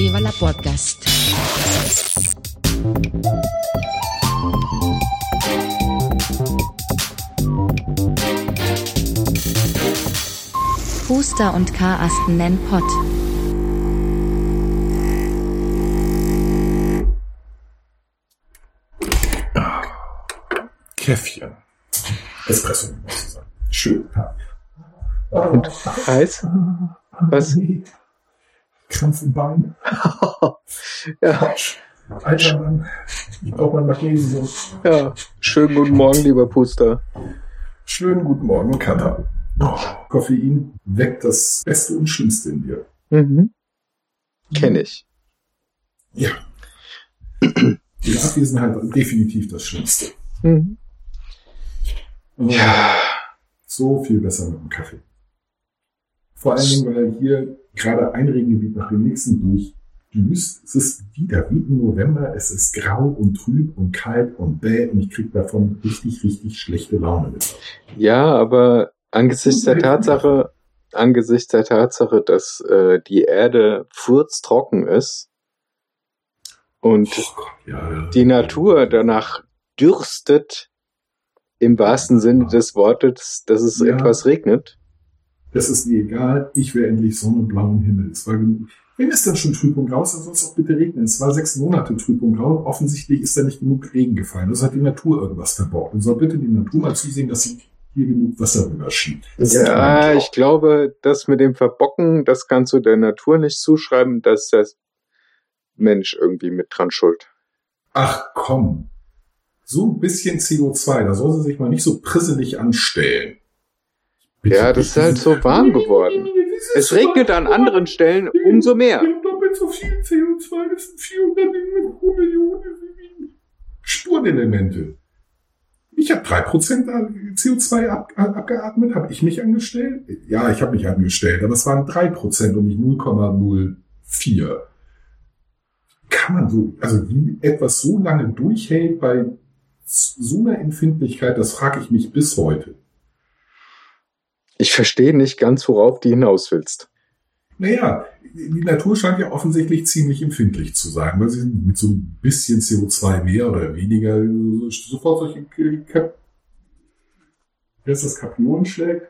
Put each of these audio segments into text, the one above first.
Viva la Podcast. Huster und Karasten nennen Pott. Käffchen. Espresso, muss ich sagen. Schön. Und heiß? Was? Krampf im Bein. Ja, Alter Mann. Ich brauche mal Magnesium. ja. Schönen guten Morgen, lieber Puster. Schönen guten Morgen, Kater. Oh, Koffein weckt das Beste und Schlimmste in dir. Mhm. Kenn ich. Ja. Die Abwesenheit war definitiv das Schlimmste. Mhm. Ja. So viel besser mit dem Kaffee. Vor allen Dingen, weil hier gerade ein Regengebiet nach dem nächsten durchdüst. Es ist wieder wie im November. Es ist grau und trüb und kalt und bäh und ich kriege davon richtig, richtig schlechte Laune mit. Ja, aber angesichts der Tatsache, angesichts der Tatsache, dass äh, die Erde furztrocken ist und Ja, die Natur danach dürstet, im wahrsten Sinne des Wortes, dass es Ja. etwas regnet. Das ist mir egal. Ich will endlich Sonne, blauen Himmel. Es war genug. Wenn es dann schon trüb und grau ist, dann soll es auch bitte regnen. Es war sechs Monate trüb und grau. Offensichtlich ist da nicht genug Regen gefallen. Das hat die Natur irgendwas verborgt. Und soll bitte die Natur mal zusehen, dass sie hier genug Wasser rüberschiebt. Das ist Ja, ich glaube, das mit dem Verbocken, das kannst du der Natur nicht zuschreiben, dass der Mensch irgendwie mit dran schuld. Ach komm. So ein bisschen CO2, da soll sie sich mal nicht so prisselig anstellen. Bitte, Ja, das ist halt so warm geworden. Es regnet an anderen Stellen umso mehr. Wir haben doppelt so viel CO2, das sind 400 pro Million Spurenelemente. Ich habe 3% CO2 ab, abgeatmet, habe ich mich angestellt? Ja, ich habe mich angestellt, aber es waren 3% und nicht 0,04. Kann man so, also wie etwas so lange durchhält bei so einer Empfindlichkeit, das frage ich mich bis heute. Ich verstehe nicht ganz, worauf du hinaus willst. Naja, die Natur scheint ja offensichtlich ziemlich empfindlich zu sein, weil sie mit so ein bisschen CO2 mehr oder weniger sofort solche Kap heißt das Kapionen schlägt?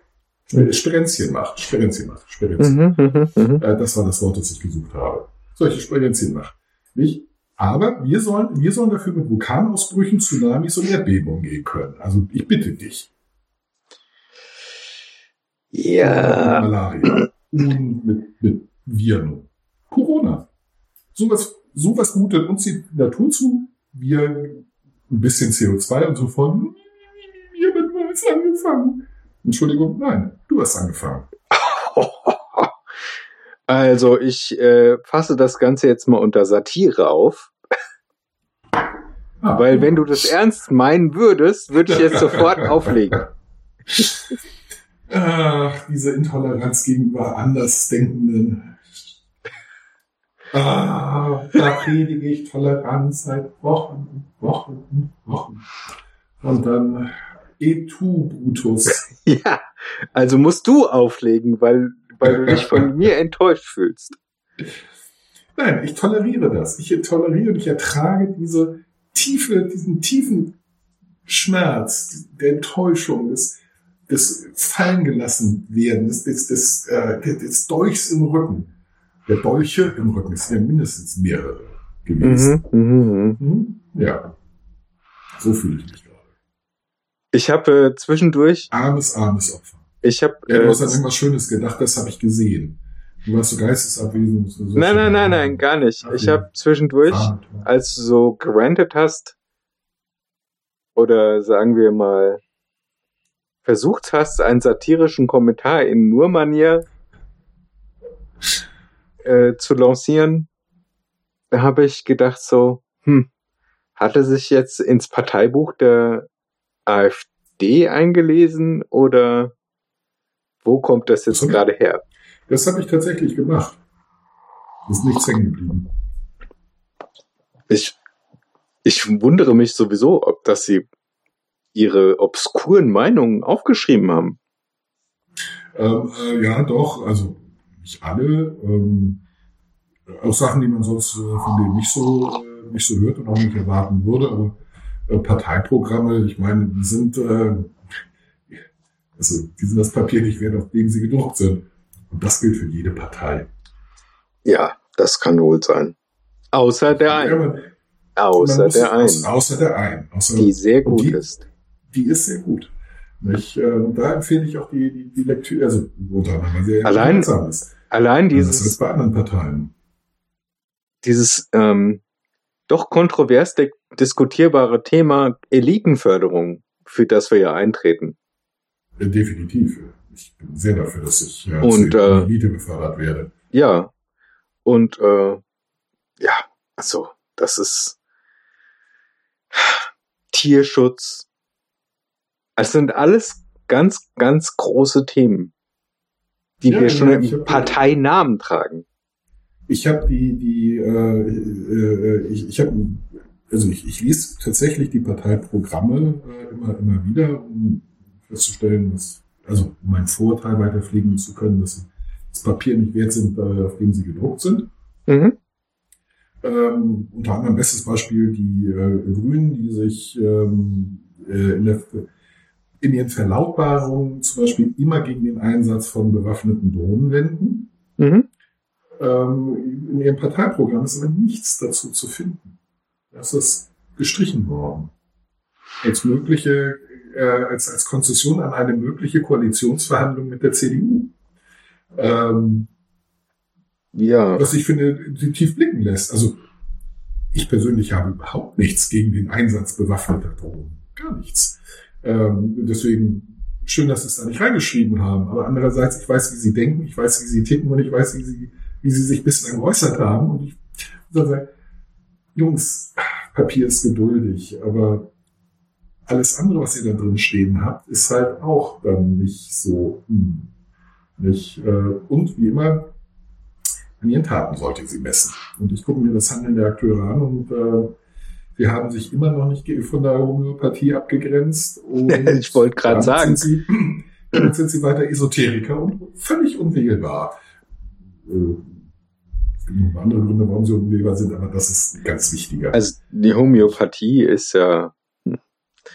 Sperenzchen macht, Sperenzchen macht, Sperenzchen. Mhm, mhm, mhm. Äh, das war das Wort, das ich gesucht habe. Solche Sperenzchen macht. Nicht? Aber wir sollen, wir sollen dafür mit Vulkanausbrüchen, Tsunamis und Erdbebungen gehen können. Also ich bitte dich. Ja. Malaria. Und mit, mit Viren. Corona. Sowas, sowas mutet uns die Natur zu. Wir ein bisschen CO2 und so von. Jemand hat es angefangen. Entschuldigung, nein, du hast angefangen. Also ich äh, fasse das Ganze jetzt mal unter Satire auf, Ah, weil wenn du das ernst meinen würdest, würde ich jetzt sofort auflegen. Ach, diese Intoleranz gegenüber Andersdenkenden. Ah, da predige ich Toleranz seit Wochen und Wochen und Wochen. Und dann et tu, Brutus. Ja, also musst du auflegen, weil, weil du dich von mir enttäuscht fühlst. Nein, ich toleriere das. Ich toleriere und ich ertrage diese tiefe, diesen tiefen Schmerz der Enttäuschung, des, des Fallengelassenwerdens, des, des, äh, des Dolchs im Rücken. Der Dolche im Rücken es sind ja mindestens mehrere gewesen. Mhm, mhm, mhm. Mhm. Ja. So fühle ich mich gerade. Ich habe äh, zwischendurch, Armes, armes Opfer. ich habe, Ja, du äh, hast an irgendwas Schönes gedacht, das habe ich gesehen. Du warst so geistesabwesend. So nein, nein, nein, nein, gar nicht. Ich habe zwischendurch, Ah, als du so gerantet hast, oder sagen wir mal, versucht hast, einen satirischen Kommentar in Nur-Manier äh, zu lancieren, da habe ich gedacht so, hm, hat er sich jetzt ins Parteibuch der AfD eingelesen oder wo kommt das jetzt gerade her? Das habe ich tatsächlich gemacht. Ist nichts hängen geblieben. Ich, ich wundere mich sowieso, ob dass sie ihre obskuren Meinungen aufgeschrieben haben. Ähm, äh, ja, doch, also nicht alle. Ähm, auch Sachen, die man sonst äh, von denen nicht so, äh, nicht so hört und auch nicht erwarten würde, aber äh, Parteiprogramme, ich meine, die sind, äh, also die sind das Papier nicht wert, auf dem sie gedruckt sind. Und das gilt für jede Partei. Ja, das kann wohl sein. Außer der Ja, einen. man Außer der einen. Außer der einen. Außer, Die sehr gut die, ist. Die ist sehr gut. Nicht? Ähm, da empfehle ich auch die, die, die Lektüre, also unter anderem, weil sie Allein ist. Allein Anders als dieses, bei anderen Parteien. dieses ähm, doch kontrovers di- diskutierbare Thema Elitenförderung, für das wir ja eintreten. Äh, Definitiv. Ich bin sehr dafür, dass ich äh, Und, äh, Elite befördert werde. Ja. Und äh, ja, also, das ist Tierschutz. Es sind alles ganz, ganz große Themen, die Ja, wir schon im hab- Parteinamen tragen. Ich habe die, die, äh, äh, ich, ich habe, also ich, ich lese tatsächlich die Parteiprogramme äh, immer, immer wieder, um festzustellen, dass, also um meinen Vorurteil weiterpflegen zu können, dass das Papier nicht wert sind, äh, auf dem sie gedruckt sind. Mhm. Ähm, unter anderem bestes Beispiel die äh, Grünen, die sich ähm, äh, in, der, in ihren Verlautbarungen zum Beispiel immer gegen den Einsatz von bewaffneten Drohnen wenden. Mhm. Ähm, in ihrem Parteiprogramm ist aber nichts dazu zu finden. Das ist gestrichen worden. Als mögliche, äh, als, als Konzession an eine mögliche Koalitionsverhandlung mit der CDU. Ähm, Ja. was ich finde, tief blicken lässt. Also ich persönlich habe überhaupt nichts gegen den Einsatz bewaffneter Drohnen. Gar nichts. Ähm, deswegen schön, dass sie es da nicht reingeschrieben haben. Aber andererseits, ich weiß, wie sie denken, ich weiß, wie sie ticken und ich weiß, wie sie, wie sie sich bislang geäußert haben. Und ich sagen, Jungs, Papier ist geduldig, aber alles andere, was ihr da drin stehen habt, ist halt auch dann nicht so, hm, nicht, äh, und wie immer, an ihren Taten sollte sie messen. Und ich gucke mir das Handeln der Akteure an und äh, wir haben sich immer noch nicht von der Homöopathie abgegrenzt. Und Ich wollte gerade sagen. Sind sie, damit sind sie weiter Esoteriker und völlig unwählbar. Äh, Es gibt noch andere Gründe, warum sie unwählbar sind, aber das ist ganz wichtiger. Also die Homöopathie ist ja.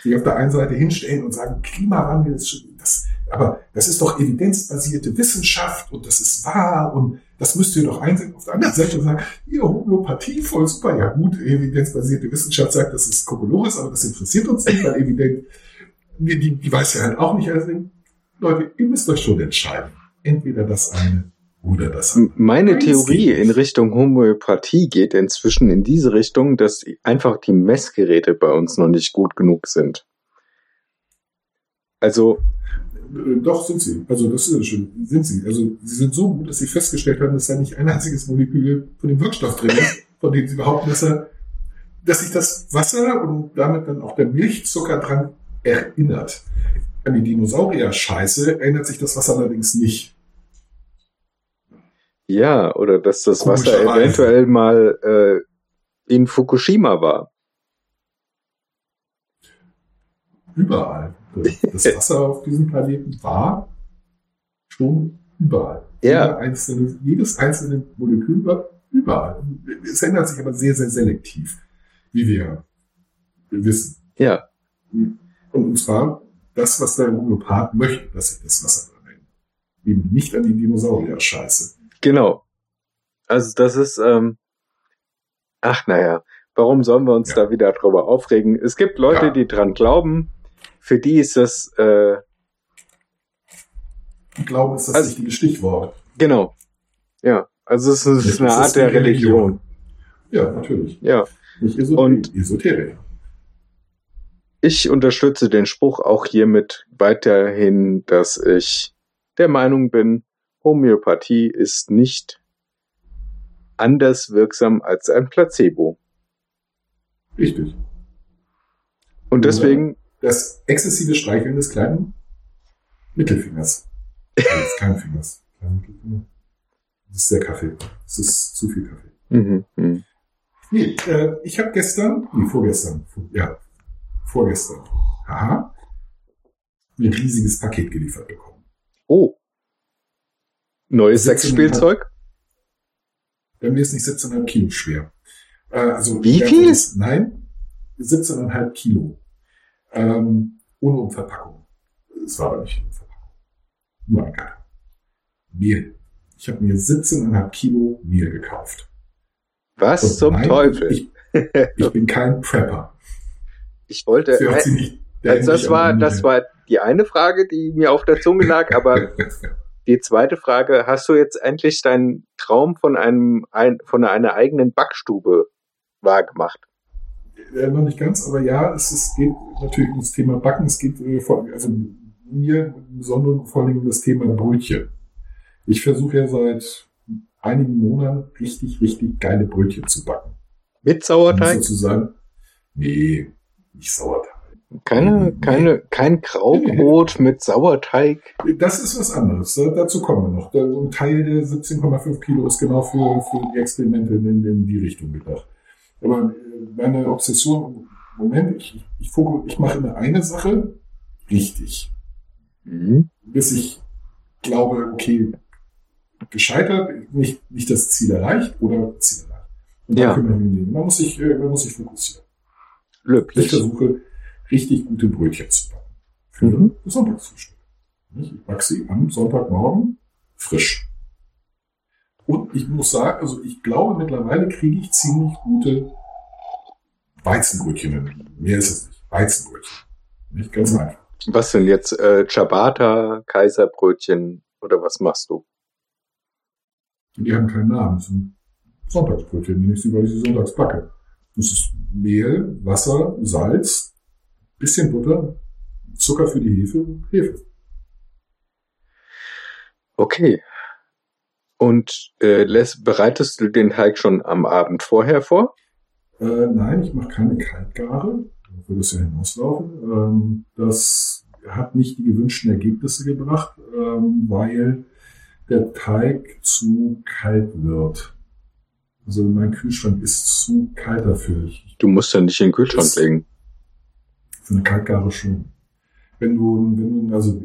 die auf der einen Seite hinstellen und sagen, Klimawandel ist schon, das, aber das ist doch evidenzbasierte Wissenschaft und das ist wahr und das müsst ihr doch einsehen. Auf der anderen Seite sagen, ihr Homöopathie voll super, ja gut, evidenzbasierte Wissenschaft sagt, das ist Kokolores, aber das interessiert uns nicht, weil evident, die, die, die weiß ja halt auch nicht alles. Leute, ihr müsst euch schon entscheiden. Entweder das eine oder das andere. Meine Theorie in. Richtung Homöopathie geht inzwischen in diese Richtung, dass einfach die Messgeräte bei uns noch nicht gut genug sind. Also, Doch, sind sie. Also das ist schon, sind sie. Also sie sind so gut, dass sie festgestellt haben, dass da nicht ein einziges Molekül von dem Wirkstoff drin ist, von dem sie behaupten, dass, er, dass sich das Wasser und damit dann auch der Milchzucker dran erinnert. An die Dinosaurier-Scheiße erinnert sich das Wasser allerdings nicht. ja, oder dass das Wasser eventuell mal äh, in Fukushima war. Überall. Das Wasser auf diesem Planeten war schon überall. Ja. Einzelne, jedes einzelne Molekül war überall. Es ändert sich aber sehr, sehr selektiv, wie wir wissen. Ja, Und zwar das, was der Homöopath möchte, dass sich das Wasser ändert. Eben nicht an die Dinosaurier-Scheiße. genau. Also das ist, ähm, ach naja, warum sollen wir uns Ja. da wieder drüber aufregen? Es gibt Leute, Ja. die dran glauben, für die ist das, äh, Ich glaube, ist das Also- richtige Stichwort. genau. Ja, also es ist Nicht eine ist Art der die Religion. Ja, natürlich. Ja. Nicht Esot Und- Esoterik. Ich unterstütze den Spruch auch hiermit weiterhin, dass ich der Meinung bin, Homöopathie ist nicht anders wirksam als ein Placebo. Richtig. Und deswegen, Das exzessive Streicheln des kleinen Mittelfingers. Also des kleinen Fingers. Kleinen Mittelfinger. Das ist der Kaffee. Das ist zu viel Kaffee. mhm, mhm. Nee, äh, ich habe gestern, nee, vorgestern, vor, ja, vorgestern, haha, ein riesiges Paket geliefert bekommen. oh, neues Sexspielzeug? Bei mir ist nicht 17,5 Kilo schwer. Äh, also Wie viel? Nein, 17,5 Kilo. Ähm, ohne Umverpackung. Es war aber nicht eine Umverpackung. Nur ein. Mehl. Ich habe mir 17,5 Kilo Mehl gekauft. Was Und zum nein, Teufel? Ich, ich bin kein Prepper. Ich wollte, hört sich nicht also das war, das war die eine Frage, die mir auf der Zunge lag, aber die zweite Frage, hast du jetzt endlich deinen Traum von einem, ein, von einer eigenen Backstube wahrgemacht? Äh, noch nicht ganz, aber ja, es, es geht natürlich ums Thema Backen. Es geht äh, vor, also mir im Besonderen vor allem um das Thema Brötchen. Ich versuche ja seit einigen Monaten richtig, richtig geile Brötchen zu backen. Mit Sauerteig? Sozusagen, nee, nicht Sauerteig. Keine, keine, kein Graubrot mit Sauerteig. Das ist was anderes. Da, dazu kommen wir noch. Ein Teil der 17,5 Kilo ist genau für, für die Experimente in, in die Richtung gedacht. Aber äh, meine Obsession, Moment, ich, ich, ich mache immer eine Sache richtig. Mhm. bis ich glaube, okay, gescheitert, nicht, nicht das Ziel erreicht oder Ziel erreicht. Und Ja. dann kümmere ich mich den. Man muss sich, man muss sich fokussieren. Ich Löblich. versuche, richtig gute Brötchen zu backen. Für Mhm. Sonntagsfrühstück. Nicht? Ich backe sie am Sonntagmorgen frisch. Und ich muss sagen, also ich glaube, mittlerweile kriege ich ziemlich gute Weizenbrötchen hin. Mehr ist es nicht. Weizenbrötchen. Nicht ganz Mhm. einfach. Was denn jetzt? Äh, Ciabatta, Kaiserbrötchen oder was machst du? Die haben keinen Namen. Das sind Sonntagsbrötchen, nenne ich sie, weil ich sie sonntags backe. Das ist Mehl, Wasser, Salz, bisschen Butter, Zucker für die Hefe Hefe. Okay. Und äh, lässt, bereitest du den Teig schon am Abend vorher vor? Äh, nein, ich mache keine Kaltgare. Da würde es ja hinauslaufen. Ähm, das hat nicht die gewünschten Ergebnisse gebracht, ähm, weil der Teig zu kalt wird. Also mein Kühlschrank ist zu kalt dafür. Du musst ja nicht in den Kühlschrank Das- legen. Für eine Kaltgare schon. Wenn du, wenn du, also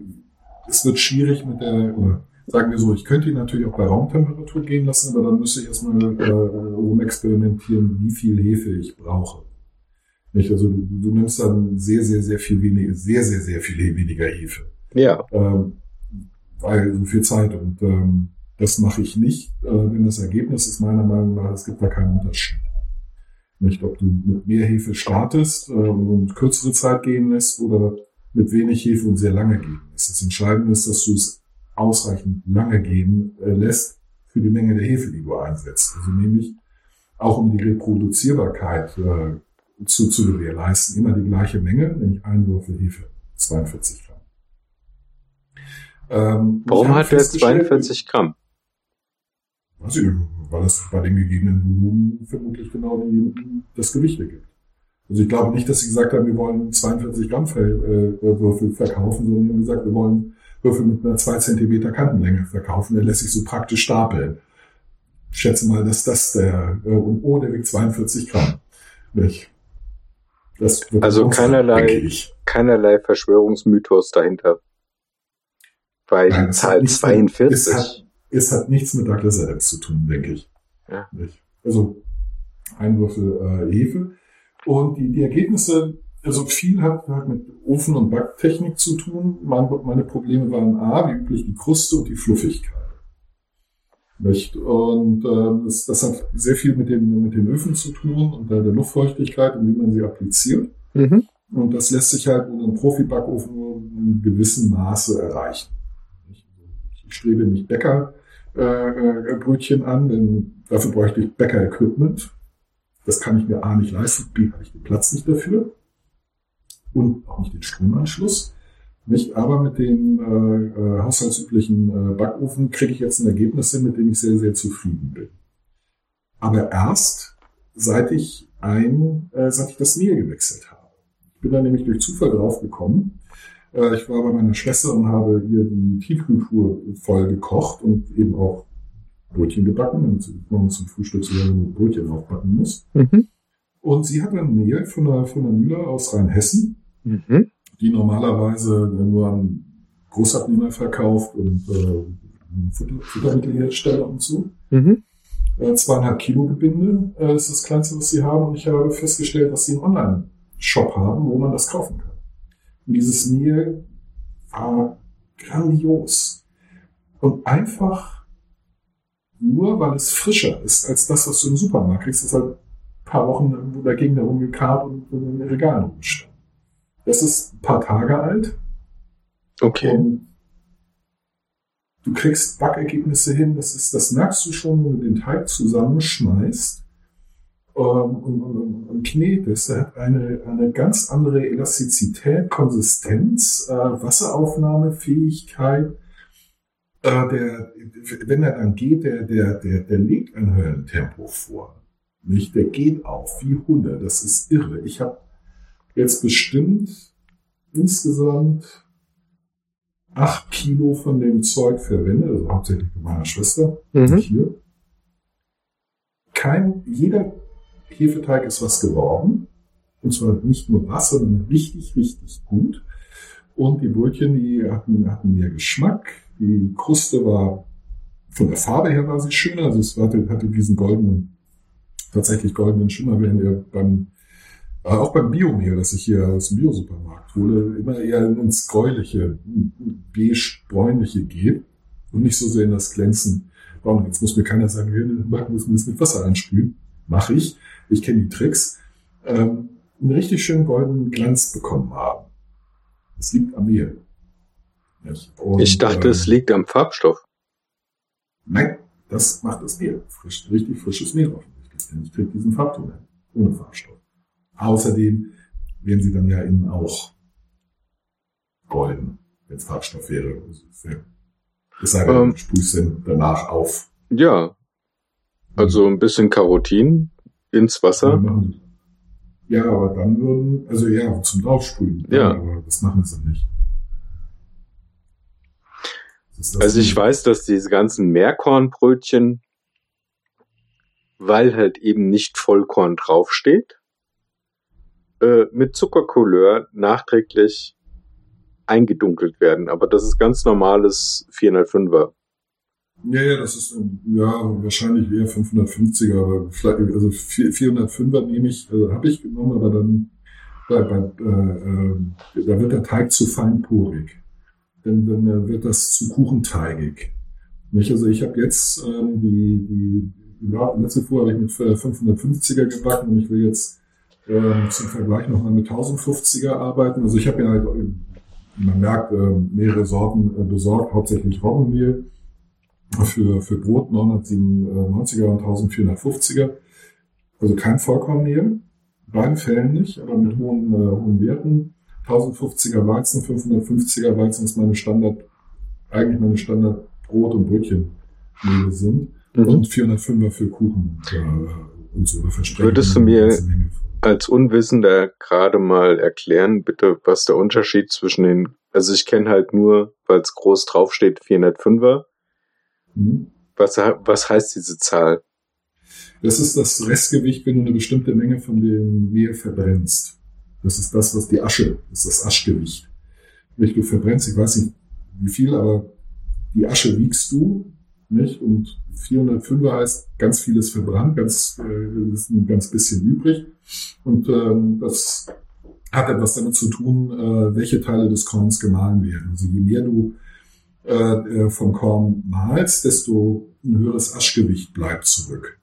es wird schwierig mit der, oder sagen wir so, ich könnte ihn natürlich auch bei Raumtemperatur gehen lassen, aber dann müsste ich erstmal äh, rumexperimentieren, wie viel Hefe ich brauche. Nicht? Also du, du nimmst dann sehr, sehr, sehr viel weniger, sehr, sehr, sehr viel weniger Hefe. Ja. Ähm, weil so viel Zeit und ähm, das mache ich nicht, äh, denn das Ergebnis ist meiner Meinung nach, es gibt da keinen Unterschied. Nicht, ob du mit mehr Hefe startest äh, und kürzere Zeit gehen lässt oder mit wenig Hefe und sehr lange gehen lässt. Das Entscheidende ist, dass du es ausreichend lange gehen äh, lässt für die Menge der Hefe, die du einsetzt. Also nämlich auch um die Reproduzierbarkeit äh, zu, zu gewährleisten, immer die gleiche Menge, nämlich ein Würfel Hefe, 42 Gramm. Ähm, Warum hat der festgestellt, 42 Gramm? Weiß ich weil es bei den gegebenen Volumen vermutlich genau die, das Gewicht ergibt. Also ich glaube nicht, dass sie gesagt haben, wir wollen 42 Gramm äh, Würfel verkaufen, sondern sie haben gesagt, wir wollen Würfel mit einer 2 Zentimeter Kantenlänge verkaufen. Der lässt sich so praktisch stapeln. Ich schätze mal, dass das der, äh, und oh, der wiegt 42 Gramm. Nicht? Das wird Also sein, keinerlei-. Keinerlei Verschwörungsmythos dahinter. Bei Nein, Zahl nichts mit- 42. Es hat, es hat nichts mit Douglas Adams zu tun, denke ich. Ja. Also ein Würfel äh, Hefe. Und die, die Ergebnisse, also viel hat, hat mit Ofen- und Backtechnik zu tun. Mein, meine Probleme waren A, wie üblich die Kruste und die Fluffigkeit. Nicht? Und ähm, das, das hat sehr viel mit, dem, mit den Öfen zu tun und der, der Luftfeuchtigkeit und wie man sie appliziert. Mhm. Und das lässt sich halt in einem Profi-Backofen nur in gewissem Maße erreichen. Ich strebe nicht Bäckerbrötchen äh, Brötchen an, denn dafür bräuchte ich Bäcker-Equipment. Das kann ich mir A nicht leisten, B habe ich den Platz nicht dafür und auch nicht den Stromanschluss. Nicht, aber mit dem äh, äh, haushaltsüblichen äh, Backofen kriege ich jetzt ein Ergebnis hin, mit dem ich sehr, sehr zufrieden bin. Aber erst seit ich ein, äh, seit ich das Mehl gewechselt habe. Ich bin da nämlich durch Zufall drauf gekommen. Äh, ich war bei meiner Schwester und habe ihr die Tiefkühltruhe voll gekocht und eben auch Brötchen gebacken, damit sie morgens zum Frühstück so Brötchen aufbacken muss. Mhm. Und sie hat ein Mehl von der, von der Mühle aus Rheinhessen, Mhm. die normalerweise nur an Großabnehmer verkauft und äh, Futter, Futtermittelhersteller und so. Mhm. Äh, zweieinhalb Kilo Gebinde äh, ist das kleinste, was sie haben. Und ich habe festgestellt, dass sie einen Online-Shop haben, wo man das kaufen kann. Und dieses Mehl war grandios. Und einfach nur, weil es frischer ist als das, was du im Supermarkt kriegst, das halt ein paar Wochen irgendwo dagegen herum gekarrt und in den Regalen rumstand. Das ist ein paar Tage alt. Okay. Und du kriegst Backergebnisse hin, das ist, das merkst du schon, wenn du den Teig zusammenschmeißt ähm, und, und, und knetest. Er hat eine, eine ganz andere Elastizität, Konsistenz, äh, Wasseraufnahmefähigkeit. Äh, der, wenn er dann geht, der, der, der, der legt ein Höllentempo vor. Nicht? Der geht auf wie Hunde. Das ist irre. Ich habe jetzt bestimmt insgesamt acht Kilo von dem Zeug verwendet, also hauptsächlich bei meiner Schwester Mhm. hier. Kein, jeder Hefeteig ist was geworden. Und zwar nicht nur was, sondern richtig, richtig gut. Und die Brötchen, die hatten, hatten mehr Geschmack. Die Kruste war, von der Farbe her war sie schöner. Also es hatte, hatte diesen goldenen, tatsächlich goldenen Schimmer, während ihr beim, auch beim Biomehl, das ich hier aus dem Biosupermarkt hole, immer eher ins gräuliche, beige-bräunliche geht und nicht so sehr in das Glänzen. Warum? Jetzt muss mir keiner sagen, wir müssen das mit Wasser einsprühen. Mache ich. Ich kenne die Tricks. Ähm, einen richtig schönen goldenen Glanz bekommen haben. Es liegt am Mehl. Und, Ich dachte, ähm, es liegt am Farbstoff. Nein, das macht das Mehl. Frisch, richtig frisches Mehl offensichtlich. Denn ich kriege diesen Farbton hin, ohne Farbstoff. Außerdem wären sie dann ja innen auch golden, wenn es Farbstoff wäre. Es sei denn, Ähm. du sprühst den danach auf. Ja. Also ein bisschen Karotin ins Wasser. Ja, aber dann würden, also ja, zum Draufsprühen. Ja. Aber das machen sie nicht. Also ich weiß, dass diese ganzen Meerkornbrötchen, weil halt eben nicht Vollkorn draufsteht, äh, mit Zuckercouleur nachträglich eingedunkelt werden. Aber das ist ganz normales 405er. Ja, ja, das ist, ähm, ja, wahrscheinlich eher 550er, aber vielleicht, also 4- 405er nehme ich, also habe ich genommen, aber dann, bei, bei, äh, äh, da wird der Teig zu feinporig. Dann, dann äh, wird das zu kuchenteigig. Nicht? Also ich habe jetzt ähm, die, die, ja, letzte Woche habe ich mit äh, 550er gebacken und ich will jetzt ähm, zum Vergleich nochmal mit 1050er arbeiten. Also ich habe ja halt, äh, man merkt, äh, mehrere Sorten äh, besorgt, hauptsächlich Roggenmehl für, für Brot 997er und 1450er. Also kein Vollkornmehl, beiden Fällen nicht, aber mit hohen, äh, hohen Werten. 1050er Weizen, 550er Weizen ist meine Standard, eigentlich meine Standard Brot- und Brötchenmehl sind. Mhm. Und 405er für Kuchen äh, und so. Würdest du eine mir-. Als Unwissender gerade mal erklären, bitte, was der Unterschied zwischen den, also ich kenne halt nur, weil es groß draufsteht, 405er. Mhm. Was, was heißt diese Zahl? Das ist das Restgewicht, wenn du eine bestimmte Menge von dem Mehl verbrennst. Das ist das, was die Asche, das ist das Aschgewicht. Nicht, du verbrennst, ich weiß nicht wie viel, aber die Asche wiegst du, nicht? Und 405er heißt, ganz vieles verbrannt, ganz, äh, ist ein ganz bisschen übrig. Und ähm, das hat etwas damit zu tun, äh, welche Teile des Korns gemahlen werden. Also je mehr du äh, äh, vom Korn mahlst, desto ein höheres Aschgewicht bleibt zurück.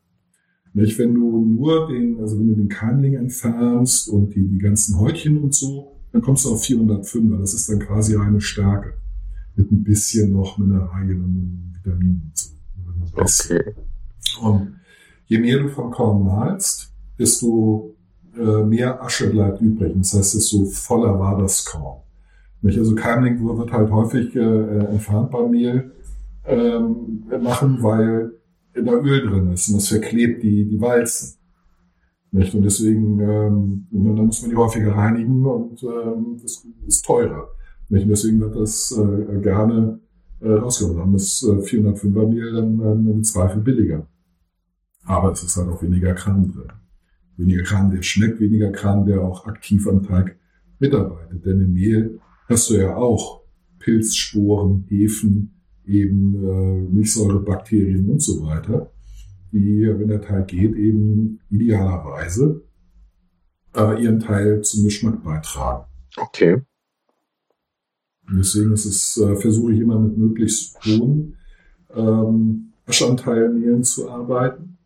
Nicht, wenn du nur den, also wenn du den Keimling entfernst und die, die ganzen Häutchen und so, dann kommst du auf 405er. Das ist dann quasi reine Stärke. Mit ein bisschen noch Mineralien und Vitaminen und so. Okay. Und je mehr du vom Korn mahlst, desto äh, mehr Asche bleibt übrig. Das heißt, desto voller war das Korn. Nicht? Also Keimling wird halt häufig äh, entfernt beim Mehl ähm, machen, weil da Öl drin ist und das verklebt die, die Walzen. Nicht? Und deswegen ähm, dann muss man die häufiger reinigen und ähm, das ist teurer. Nicht? Und deswegen wird das äh, gerne äh, rausgenommen. Dann ist äh, 405er Mehl dann ähm, im Zweifel billiger. Aber es ist halt auch weniger Kram drin. Weniger Kram, der schmeckt, weniger Kram, der auch aktiv am Teig mitarbeitet. Denn im Mehl hast du ja auch Pilzsporen, Hefen, eben äh, Milchsäurebakterien und so weiter. die, wenn der Teig geht, eben idealerweise äh, ihren Teil zum Geschmack beitragen. Okay. Deswegen ist es, äh, versuche ich immer mit möglichst hohen ähm, Bestandteilmehlen zu arbeiten.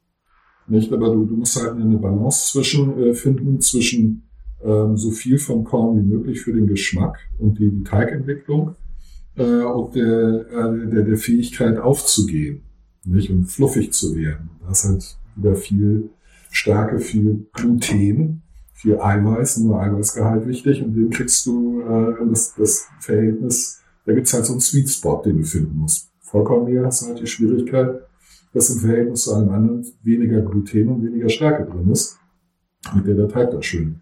Nicht, aber du, du musst halt eine Balance zwischen äh, finden zwischen ähm, so viel vom Korn wie möglich für den Geschmack und die, die Teigentwicklung äh, und der, äh, der, der Fähigkeit aufzugehen, nicht und fluffig zu werden. Da ist halt wieder viel Stärke, viel Gluten, viel Eiweiß, nur Eiweißgehalt wichtig und den kriegst du äh, das, das Verhältnis, da gibt's halt so einen Sweet Spot, den du finden musst. Vollkornmehl hast du halt die Schwierigkeit, dass im Verhältnis zu allem anderen weniger Gluten und weniger Stärke drin ist, mit der der Teig dann schön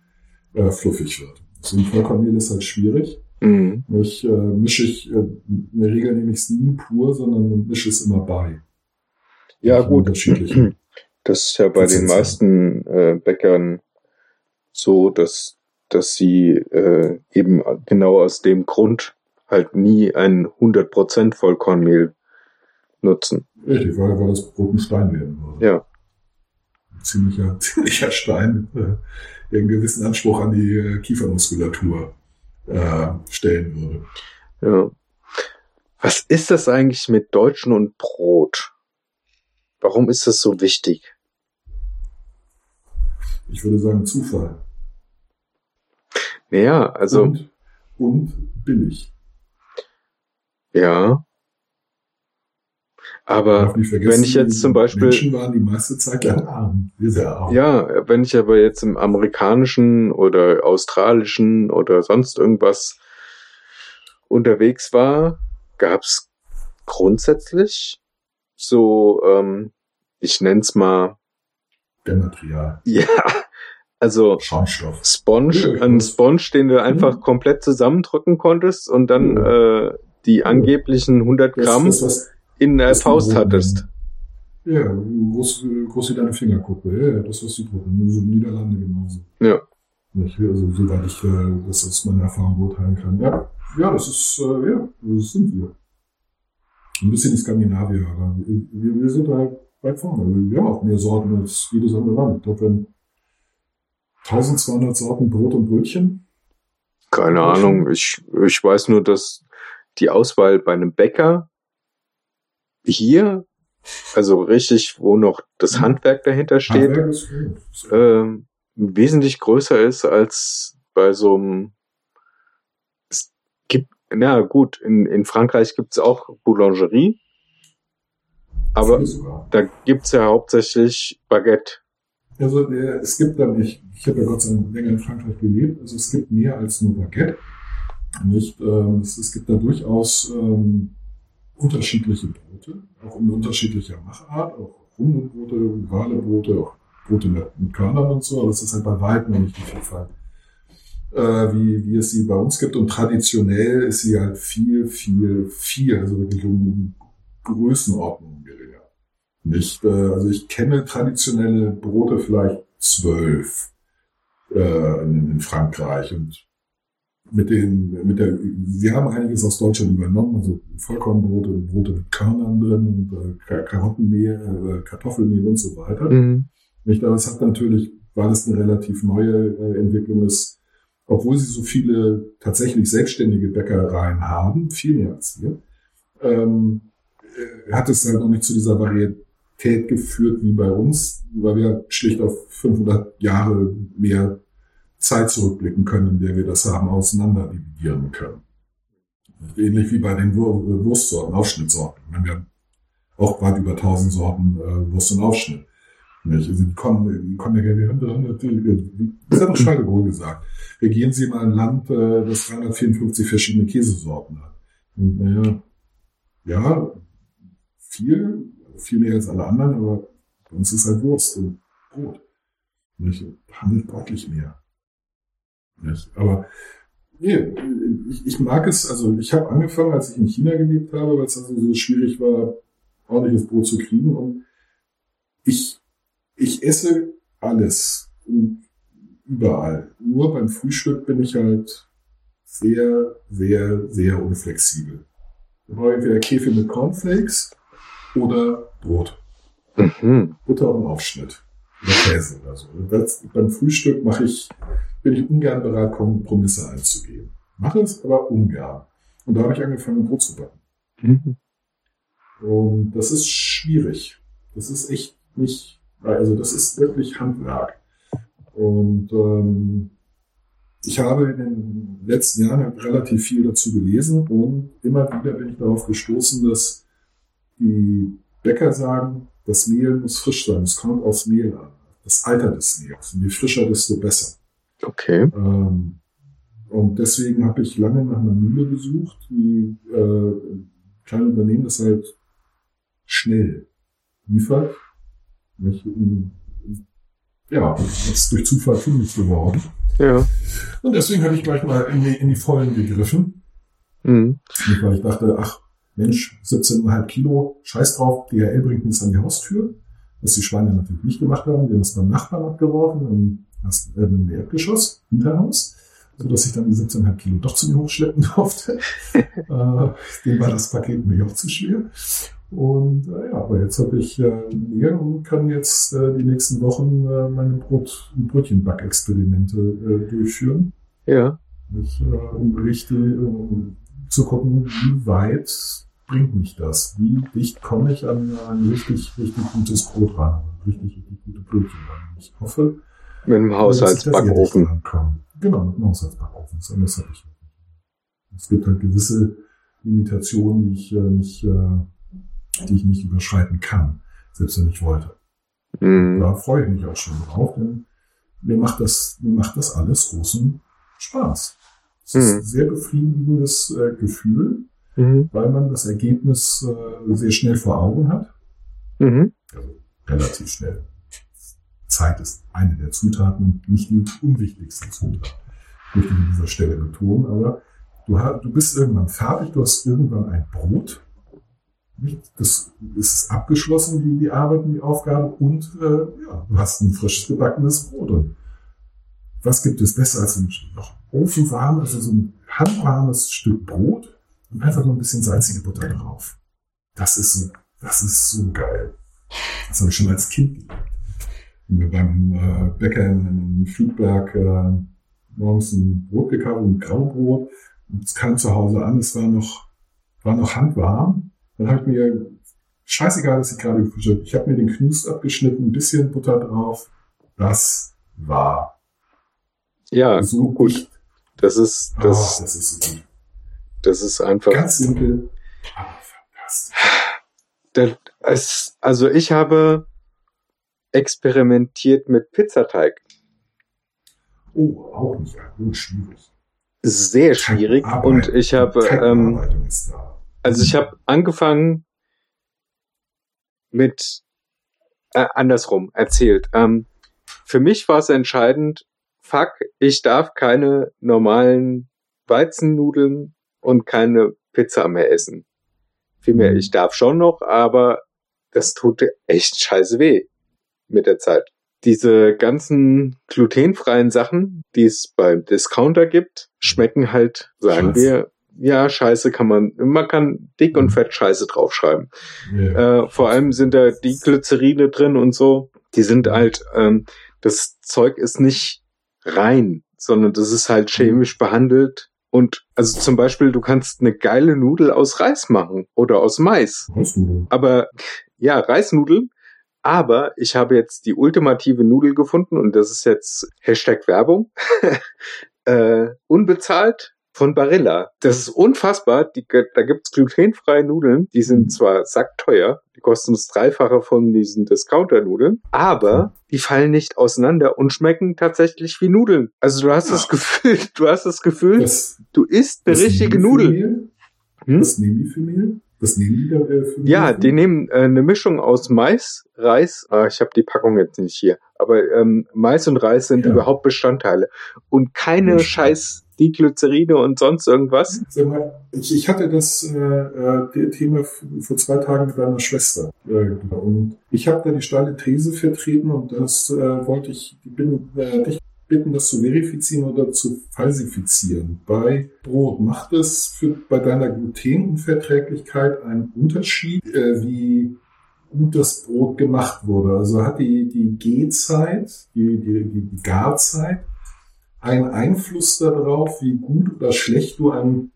äh, fluffig wird. So ein Vollkornmehl ist halt schwierig. Mhm. Ich äh, mische ich, äh, in der Regel nehme ich es nie pur, sondern mische es immer bei. Ja, gut. Unterschiedlich. Das ist ja bei den Prozesse. meisten äh, Bäckern so, dass, dass sie äh, eben genau aus dem Grund halt nie ein 100% Vollkornmehl nutzen. Richtig, weil, weil das Brot ein Stein werden würde. Ja. Ein ziemlicher, ziemlicher Stein, äh, der einen gewissen Anspruch an die äh, Kiefermuskulatur äh, stellen würde. Ja. Was ist das eigentlich mit Deutschen und Brot? Warum ist das so wichtig? Ich würde sagen Zufall. Naja, also, und, und billig. ja. Aber wenn ich jetzt zum Beispiel- Menschen waren die meiste Zeit lang arm. Sehr, arm. Ja, wenn ich aber jetzt im amerikanischen oder australischen oder sonst irgendwas unterwegs war, gab's grundsätzlich so, ähm, ich nenn's mal, Dämmmaterial. ja, also Schaumstoff. Sponge, ich ein. Sponge, den du einfach Mhm. komplett zusammendrücken konntest und dann äh, die angeblichen 100 Das, Gramm das, was, in der das Faust hattest. Ja, groß, groß wie deine Fingerkuppe. Ja, das was die drucken. So in Niederlande genauso. Ja. Nicht, also soweit ich äh, das aus meiner Erfahrung beurteilen kann. Ja, ja, das ist, äh, ja, das sind wir. Ein bisschen die Skandinavier, aber wir, wir sind halt weit vorne. Wir haben auch mehr Sorten als jedes andere Land. Ich glaube, haben 1200 Sorten Brot und Brötchen. Keine Ja, Ahnung. Ich, ich weiß nur, dass die Auswahl bei einem Bäcker hier, also richtig, wo noch das Mhm. Handwerk dahinter steht, ähm, wesentlich größer ist als bei so einem. Es gibt, na gut, in, in Frankreich gibt's auch Boulangerie, aber da gibt's ja hauptsächlich Baguette. Also der, es gibt dann, ich, ich habe ja Gott sei Dank länger in Frankreich gelebt, also es gibt mehr als nur Baguette. Nicht, ähm, es, es gibt da durchaus ähm, unterschiedliche Brote, auch in unterschiedlicher Machart, auch runde Brote, ovale Brote, auch Brote mit, Körnern und so, aber es ist halt bei weitem noch nicht die Vielfalt, äh, wie, wie es sie bei uns gibt. Und traditionell ist sie halt viel, viel, viel, also wirklich um Größenordnung geringer. Nicht, äh, also ich kenne traditionelle Brote vielleicht zwölf äh, in, in Frankreich und mit den, mit der, wir haben einiges aus Deutschland übernommen, also Vollkornbrote, Brote mit Körnern drin und äh, Ka- Karottenmehl, äh, Kartoffelmehl und so weiter. Mhm. Nicht, aber es hat natürlich, weil es eine relativ neue äh, Entwicklung ist, obwohl sie so viele tatsächlich selbstständige Bäckereien haben, viel mehr als wir, ähm, äh, hat es halt noch nicht zu dieser Varietät geführt wie bei uns, weil wir schlicht auf 500 Jahre mehr Zeit zurückblicken können, in der wir das haben auseinander dividieren können. Ähnlich wie bei den Wur Wurstsorten, Aufschnittsorten. Wir haben auch weit über 1000 Sorten äh, Wurst und Aufschnitt. Nicht? Also die kommen, die kommen ja gerne. Das hat doch Gaulle gesagt. Regieren Sie mal ein Land, äh, das 354 verschiedene Käsesorten hat. Und naja, ja, viel, viel mehr als alle anderen, aber bei uns ist halt Wurst und Brot. Nicht? Nicht deutlich mehr. Nicht? Aber nee, ich, ich mag es, also ich habe angefangen, als ich in China gelebt habe, weil es also so schwierig war, ordentliches Brot zu kriegen. Und ich, ich esse alles und überall. Nur beim Frühstück bin ich halt sehr, sehr, sehr unflexibel. Ich brauche entweder Käfig mit Cornflakes oder Brot. Mhm. Butter und Aufschnitt. Oder Käse oder so. Das, beim Frühstück mache ich, bin ich ungern bereit, Kompromisse einzugehen. Mache es aber ungern. Und da habe ich angefangen, Brot zu backen. Mhm. Und das ist schwierig. Das ist echt nicht, also das ist wirklich Handwerk. Und ähm, ich habe in den letzten Jahren relativ viel dazu gelesen und immer wieder bin ich darauf gestoßen, dass die Bäcker sagen, das Mehl muss frisch sein. Es kommt aufs Mehl an. Das Alter des Mehls. Und je frischer, desto besser. Okay. Ähm, und deswegen habe ich lange nach einer Mühle gesucht, die äh, ein kleines Unternehmen, das halt schnell liefert. Mich, ähm, ja, das ist durch Zufall fündig geworden. Ja. Und deswegen habe ich gleich mal in die, in die Vollen gegriffen. Mhm. Nicht, weil ich dachte, ach Mensch, 17,5 Kilo, scheiß drauf, DHL bringt uns an die Haustür. Was die Schweine natürlich nicht gemacht haben, die haben es beim Nachbarn abgeworfen, im, äh, im Erdgeschoss, Hinterhaus, so dass ich dann die 17,5 Kilo doch zu mir hochschleppen durfte. äh, dem war das Paket mir auch zu schwer. Und äh, ja, aber jetzt habe ich äh, Nähe und kann jetzt äh, die nächsten Wochen äh, meine Brot- und Brötchenbackexperimente äh, durchführen. Ja. Ich, äh, um Berichte, um zu gucken, wie weit bringt mich das? Wie dicht komme ich an ein richtig, richtig gutes Brot ran? Richtig, richtig gute Brötchen ran? Ich hoffe, Mit dem Haushaltsbackofen. Genau, mit dem Haushaltsbackofen. Das anderes habe ich. Es gibt halt gewisse Limitationen, die ich äh, nicht, äh, die ich nicht überschreiten kann, selbst wenn ich wollte. Mhm. Da freue ich mich auch schon drauf, denn mir macht das, mir macht das alles großen Spaß. Es ist Mhm. ein sehr befriedigendes äh, Gefühl, Mhm. weil man das Ergebnis äh, sehr schnell vor Augen hat. Mhm. Also relativ schnell. Zeit ist eine der Zutaten und nicht die unwichtigste Zutat. Möchte ich an dieser Stelle betonen, aber du, hast, du bist irgendwann fertig, du hast irgendwann ein Brot. Das ist abgeschlossen, die, die Arbeit und die Aufgabe und äh, ja, du hast ein frisches gebackenes Brot. Und was gibt es besser als ein noch ofenwarm, also so ein handwarmes Stück Brot und einfach nur ein bisschen salzige Butter drauf. Das ist so, das ist so geil. Das habe ich schon als Kind geliebt. Wenn wir beim äh, Bäcker in, in Friedberg äh, morgens ein Brot gekauft, ein Graubrot. Und es kam zu Hause an, es war noch, war noch handwarm. Dann habe ich mir, scheißegal, dass ich gerade gefrühstückt habe, ich habe mir den Knust abgeschnitten, ein bisschen Butter drauf. Das war Ja, so gut. Das ist, Oh, das, das ist so gut. Das ist einfach. Ganz simpel. Das, es, also ich habe experimentiert mit Pizzateig. Oh, auch nicht gut, schwierig. Sehr schwierig. Arbeit. Und ich habe, ähm, ist also ich habe angefangen mit äh, andersrum erzählt. Ähm, für mich war es entscheidend, fuck, ich darf keine normalen Weizennudeln und keine Pizza mehr essen. Vielmehr, Mhm. ich darf schon noch, aber das tut echt scheiße weh mit der Zeit. Diese ganzen glutenfreien Sachen, die es beim Discounter gibt, schmecken halt, sagen Scheiße. wir, ja, scheiße kann man, man kann dick und Mhm. fett scheiße draufschreiben. Ja. Äh, vor allem sind da die Glycerine drin und so. Die sind halt, ähm, das Zeug ist nicht rein, sondern das ist halt chemisch behandelt. Und also zum Beispiel, du kannst eine geile Nudel aus Reis machen oder aus Mais. Hausnudeln. Aber ja, Reisnudeln. Aber ich habe jetzt die ultimative Nudel gefunden und das ist jetzt Hashtag Werbung. äh, unbezahlt von Barilla. Das ist unfassbar. Die, da gibt's glutenfreie Nudeln. Die sind zwar sackteuer, die kosten das Dreifache von diesen Discounter-Nudeln, aber die fallen nicht auseinander und schmecken tatsächlich wie Nudeln. Also du hast das Gefühl, du hast das Gefühl, Das, du isst eine richtige Nudel. Hm? Das nehmen die für Mehl? Das nehmen die da äh, für Mehl? Ja, die nehmen äh, eine Mischung aus Mais, Reis, äh, ich habe die Packung jetzt nicht hier, aber ähm, Mais und Reis sind Ja. überhaupt Bestandteile und keine scheiß Diglycerine und sonst irgendwas. Sag mal, ich, ich hatte das äh, äh, Thema vor zwei Tagen mit meiner Schwester. Äh, und ich habe da die steile These vertreten und das äh, wollte ich ich bin, äh, dich bitten, das zu verifizieren oder zu falsifizieren. Bei Brot macht es für, bei deiner Glutenunverträglichkeit einen Unterschied, äh, wie gut das Brot gemacht wurde. Also hat die, die Gehzeit, die, die, die, die Garzeit einen Einfluss darauf, wie gut oder schlecht du ein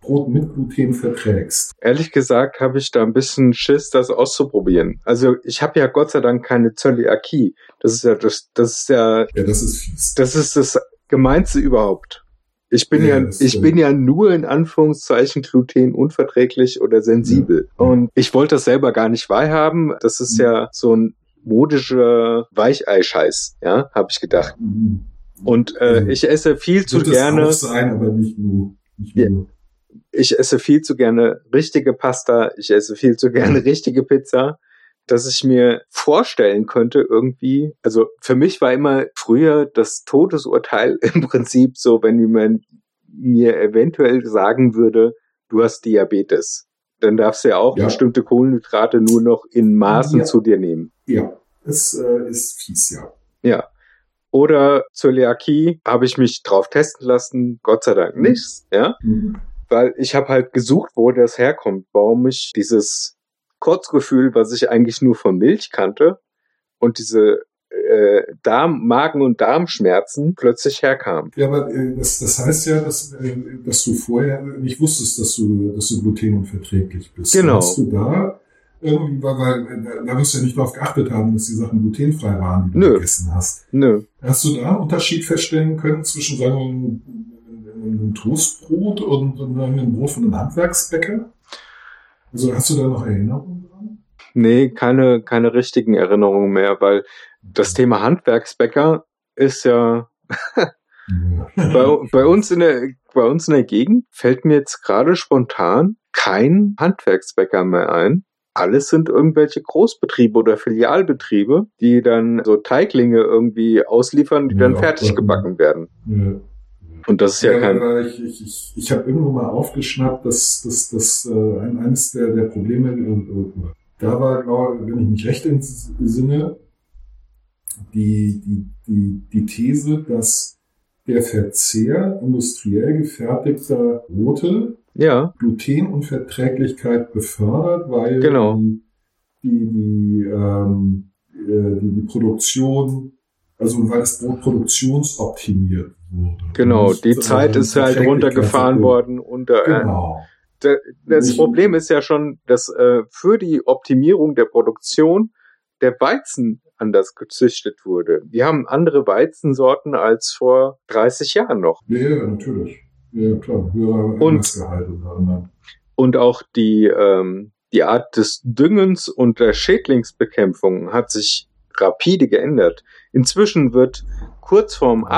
Brot mit Gluten verträgst. Ehrlich gesagt habe ich da ein bisschen Schiss, das auszuprobieren. Also ich habe ja Gott sei Dank keine Zöliakie. Das ist ja das, das ist ja, Ja, das ist fies. das ist das Gemeinste überhaupt. Ich bin ja, Ja, ich bin ja nur in Anführungszeichen Gluten unverträglich oder sensibel. Ja. Und ich wollte das selber gar nicht wahrhaben. Das ist Mhm. ja so ein modischer Weichei-Scheiß, ja, habe ich gedacht. Mhm. Und äh, ich esse viel zu gerne. auch sein, aber nicht nur. Nicht nur. ich esse viel zu gerne richtige Pasta, ich esse viel zu gerne richtige Pizza, dass ich mir vorstellen könnte irgendwie, also für mich war immer früher das Todesurteil im Prinzip so, wenn jemand mir eventuell sagen würde, du hast Diabetes. Dann darfst du ja auch Ja. bestimmte Kohlenhydrate nur noch in Maßen Ja. zu dir nehmen. Ja, es äh, ist fies, ja. Ja. Oder Zöliakie habe ich mich drauf testen lassen, Gott sei Dank nicht, ja. Mhm. weil ich habe halt gesucht, wo das herkommt, warum ich dieses Kurzgefühl, was ich eigentlich nur von Milch kannte, und diese äh, Darm, Magen- und Darmschmerzen plötzlich herkam. Ja, aber äh, das, das heißt ja, dass, äh, dass du vorher nicht wusstest, dass du, dass du glutenunverträglich bist. Genau. Hast du da irgendwie, weil, weil da wirst du ja nicht darauf geachtet haben, dass die Sachen glutenfrei waren, die du Nö. gegessen hast. Nö. Hast du da einen Unterschied feststellen können zwischen, sagen wir, einem, einem Toastbrot und einem Brot von einem Handwerksbäcker? Also hast du da noch Erinnerungen dran? Nee, keine, keine richtigen Erinnerungen mehr, weil das Thema Handwerksbäcker ist ja bei, bei uns in der bei uns in der Gegend fällt mir jetzt gerade spontan kein Handwerksbäcker mehr ein. Alles sind irgendwelche Großbetriebe oder Filialbetriebe, die dann so Teiglinge irgendwie ausliefern, die dann Ja, fertig ja. gebacken werden. Ja. Und das ist ja kein. weil ich ich, ich, ich habe irgendwo mal aufgeschnappt, dass dass dass äh, ein, eines der, der Probleme, äh, da war, glaube wenn ich mich recht entsinne, die, die, die, die These, dass der Verzehr industriell gefertigter Brote Ja, Glutenunverträglichkeit befördert, weil Genau. die, die, die, ähm, äh, die, die Produktion, also weil das Brot produktionsoptimiert wurde. genau. Die äh, Zeit ist halt runtergefahren für- worden unter. Äh, Genau. da- das Nicht- Problem ist ja schon, dass äh, für die Optimierung der Produktion der Weizen anders gezüchtet wurde. Wir haben andere Weizensorten als vor 30 Jahren noch. Ja, natürlich. Ja, klar. Höherer Und- anderem. Und auch die, ähm, die Art des Düngens und der Schädlingsbekämpfung hat sich rapide geändert. Inzwischen wird kurz vorm Ja.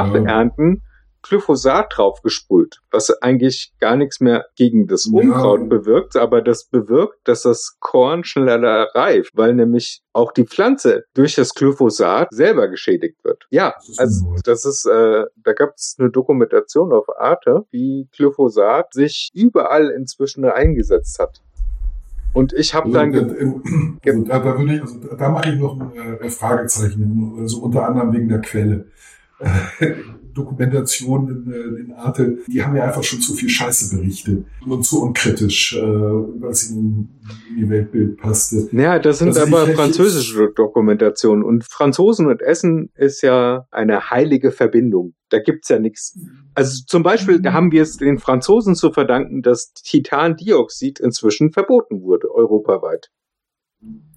Glyphosat draufgesprüht, was eigentlich gar nichts mehr gegen das Ja. Unkraut bewirkt, aber das bewirkt, dass das Korn schneller reift, weil nämlich auch die Pflanze durch das Glyphosat selber geschädigt wird. Ja, also das ist, äh, da gab es eine Dokumentation auf Arte, wie Glyphosat sich überall inzwischen eingesetzt hat. Und ich habe Also, dann, also, da, da würde ich, also da, mache ich noch ein äh, Fragezeichen, also unter anderem wegen der Quelle. Dokumentation in, äh, in Arte, die haben ja einfach schon zu viel Scheiße berichtet und zu unkritisch, äh, was in, in die Weltbild passte. ja, das sind Also aber französische Dokumentationen. Und Franzosen und Essen ist ja eine heilige Verbindung. Da gibt's ja nichts. Also zum Beispiel, da haben wir es den Franzosen zu verdanken, dass Titandioxid inzwischen verboten wurde, europaweit.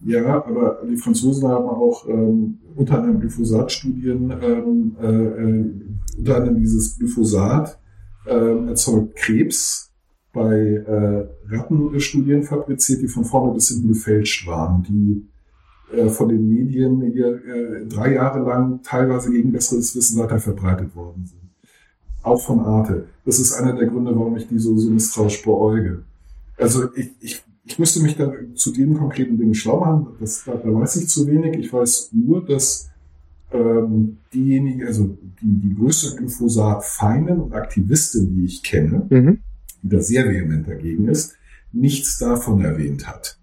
Ja, aber die Franzosen haben auch ähm, unter anderem Glyphosat-Studien, ähm, äh, äh, unter anderem dieses Glyphosat ähm, erzeugt Krebs bei äh, Rattenstudien fabriziert, die von vorne bis hinten gefälscht waren, die äh, von den Medien hier äh, drei Jahre lang teilweise gegen besseres Wissen weiter verbreitet worden sind. Auch von Arte. Das ist einer der Gründe, warum ich die so, so misstrauisch beäuge. Also ich, ich, ich müsste mich da zu den konkreten Dingen schlau machen. Das, da, da weiß ich zu wenig. Ich weiß nur, dass ähm, diejenigen, also die, die größte Glyphosat-Feinen und Aktivistin, die ich kenne, Mhm. die da sehr vehement dagegen ist, nichts davon erwähnt hat.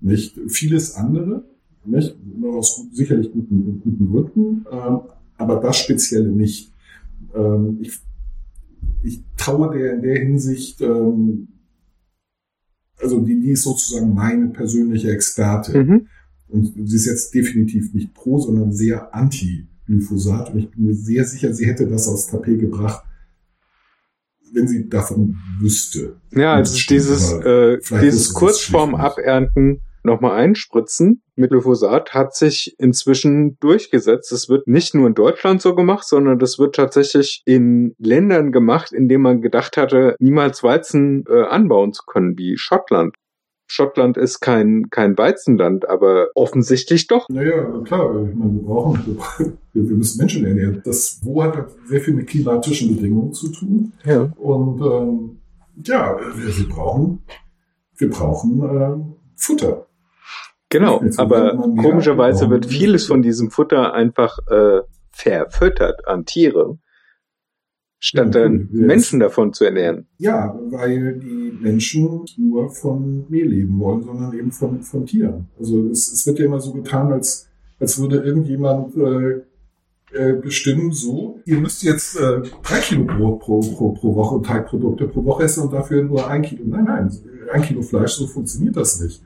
Nicht vieles andere, nicht aus sicherlich guten, guten Gründen, ähm, aber das Spezielle nicht. Ähm, ich, ich traue der in der Hinsicht, ähm, also die, die ist sozusagen meine persönliche Experte. Mhm. Und sie ist jetzt definitiv nicht pro, sondern sehr anti-Glyphosat. Und ich bin mir sehr sicher, sie hätte das aufs Tapet gebracht, wenn sie davon wüsste. Ja, also dieses, äh, dieses kurz vorm Abernten nochmal einspritzen mit Glyphosat hat sich inzwischen durchgesetzt. Es wird nicht nur in Deutschland so gemacht, sondern das wird tatsächlich in Ländern gemacht, in denen man gedacht hatte, niemals Weizen äh, anbauen zu können, wie Schottland. Schottland ist kein, kein Weizenland, aber offensichtlich doch. Naja, klar, ich meine, wir brauchen, wir, wir müssen Menschen ernähren. Das Wo hat sehr viel mit klimatischen Bedingungen zu tun. Ja. Und ähm, ja, wir, wir brauchen, wir brauchen äh, Futter. Genau, aber komischerweise wird vieles von diesem Futter einfach äh, verfüttert an Tiere, statt dann Menschen davon zu ernähren. Ja, weil die Menschen nur von Mehl leben wollen, sondern eben von, von Tieren. Also es, es wird ja immer so getan, als, als würde irgendjemand äh, äh, bestimmen, so, ihr müsst jetzt äh, drei Kilo Brot pro, pro, pro Woche, Teigprodukte pro Woche essen und dafür nur ein Kilo. Nein, nein, ein Kilo Fleisch, so funktioniert das nicht.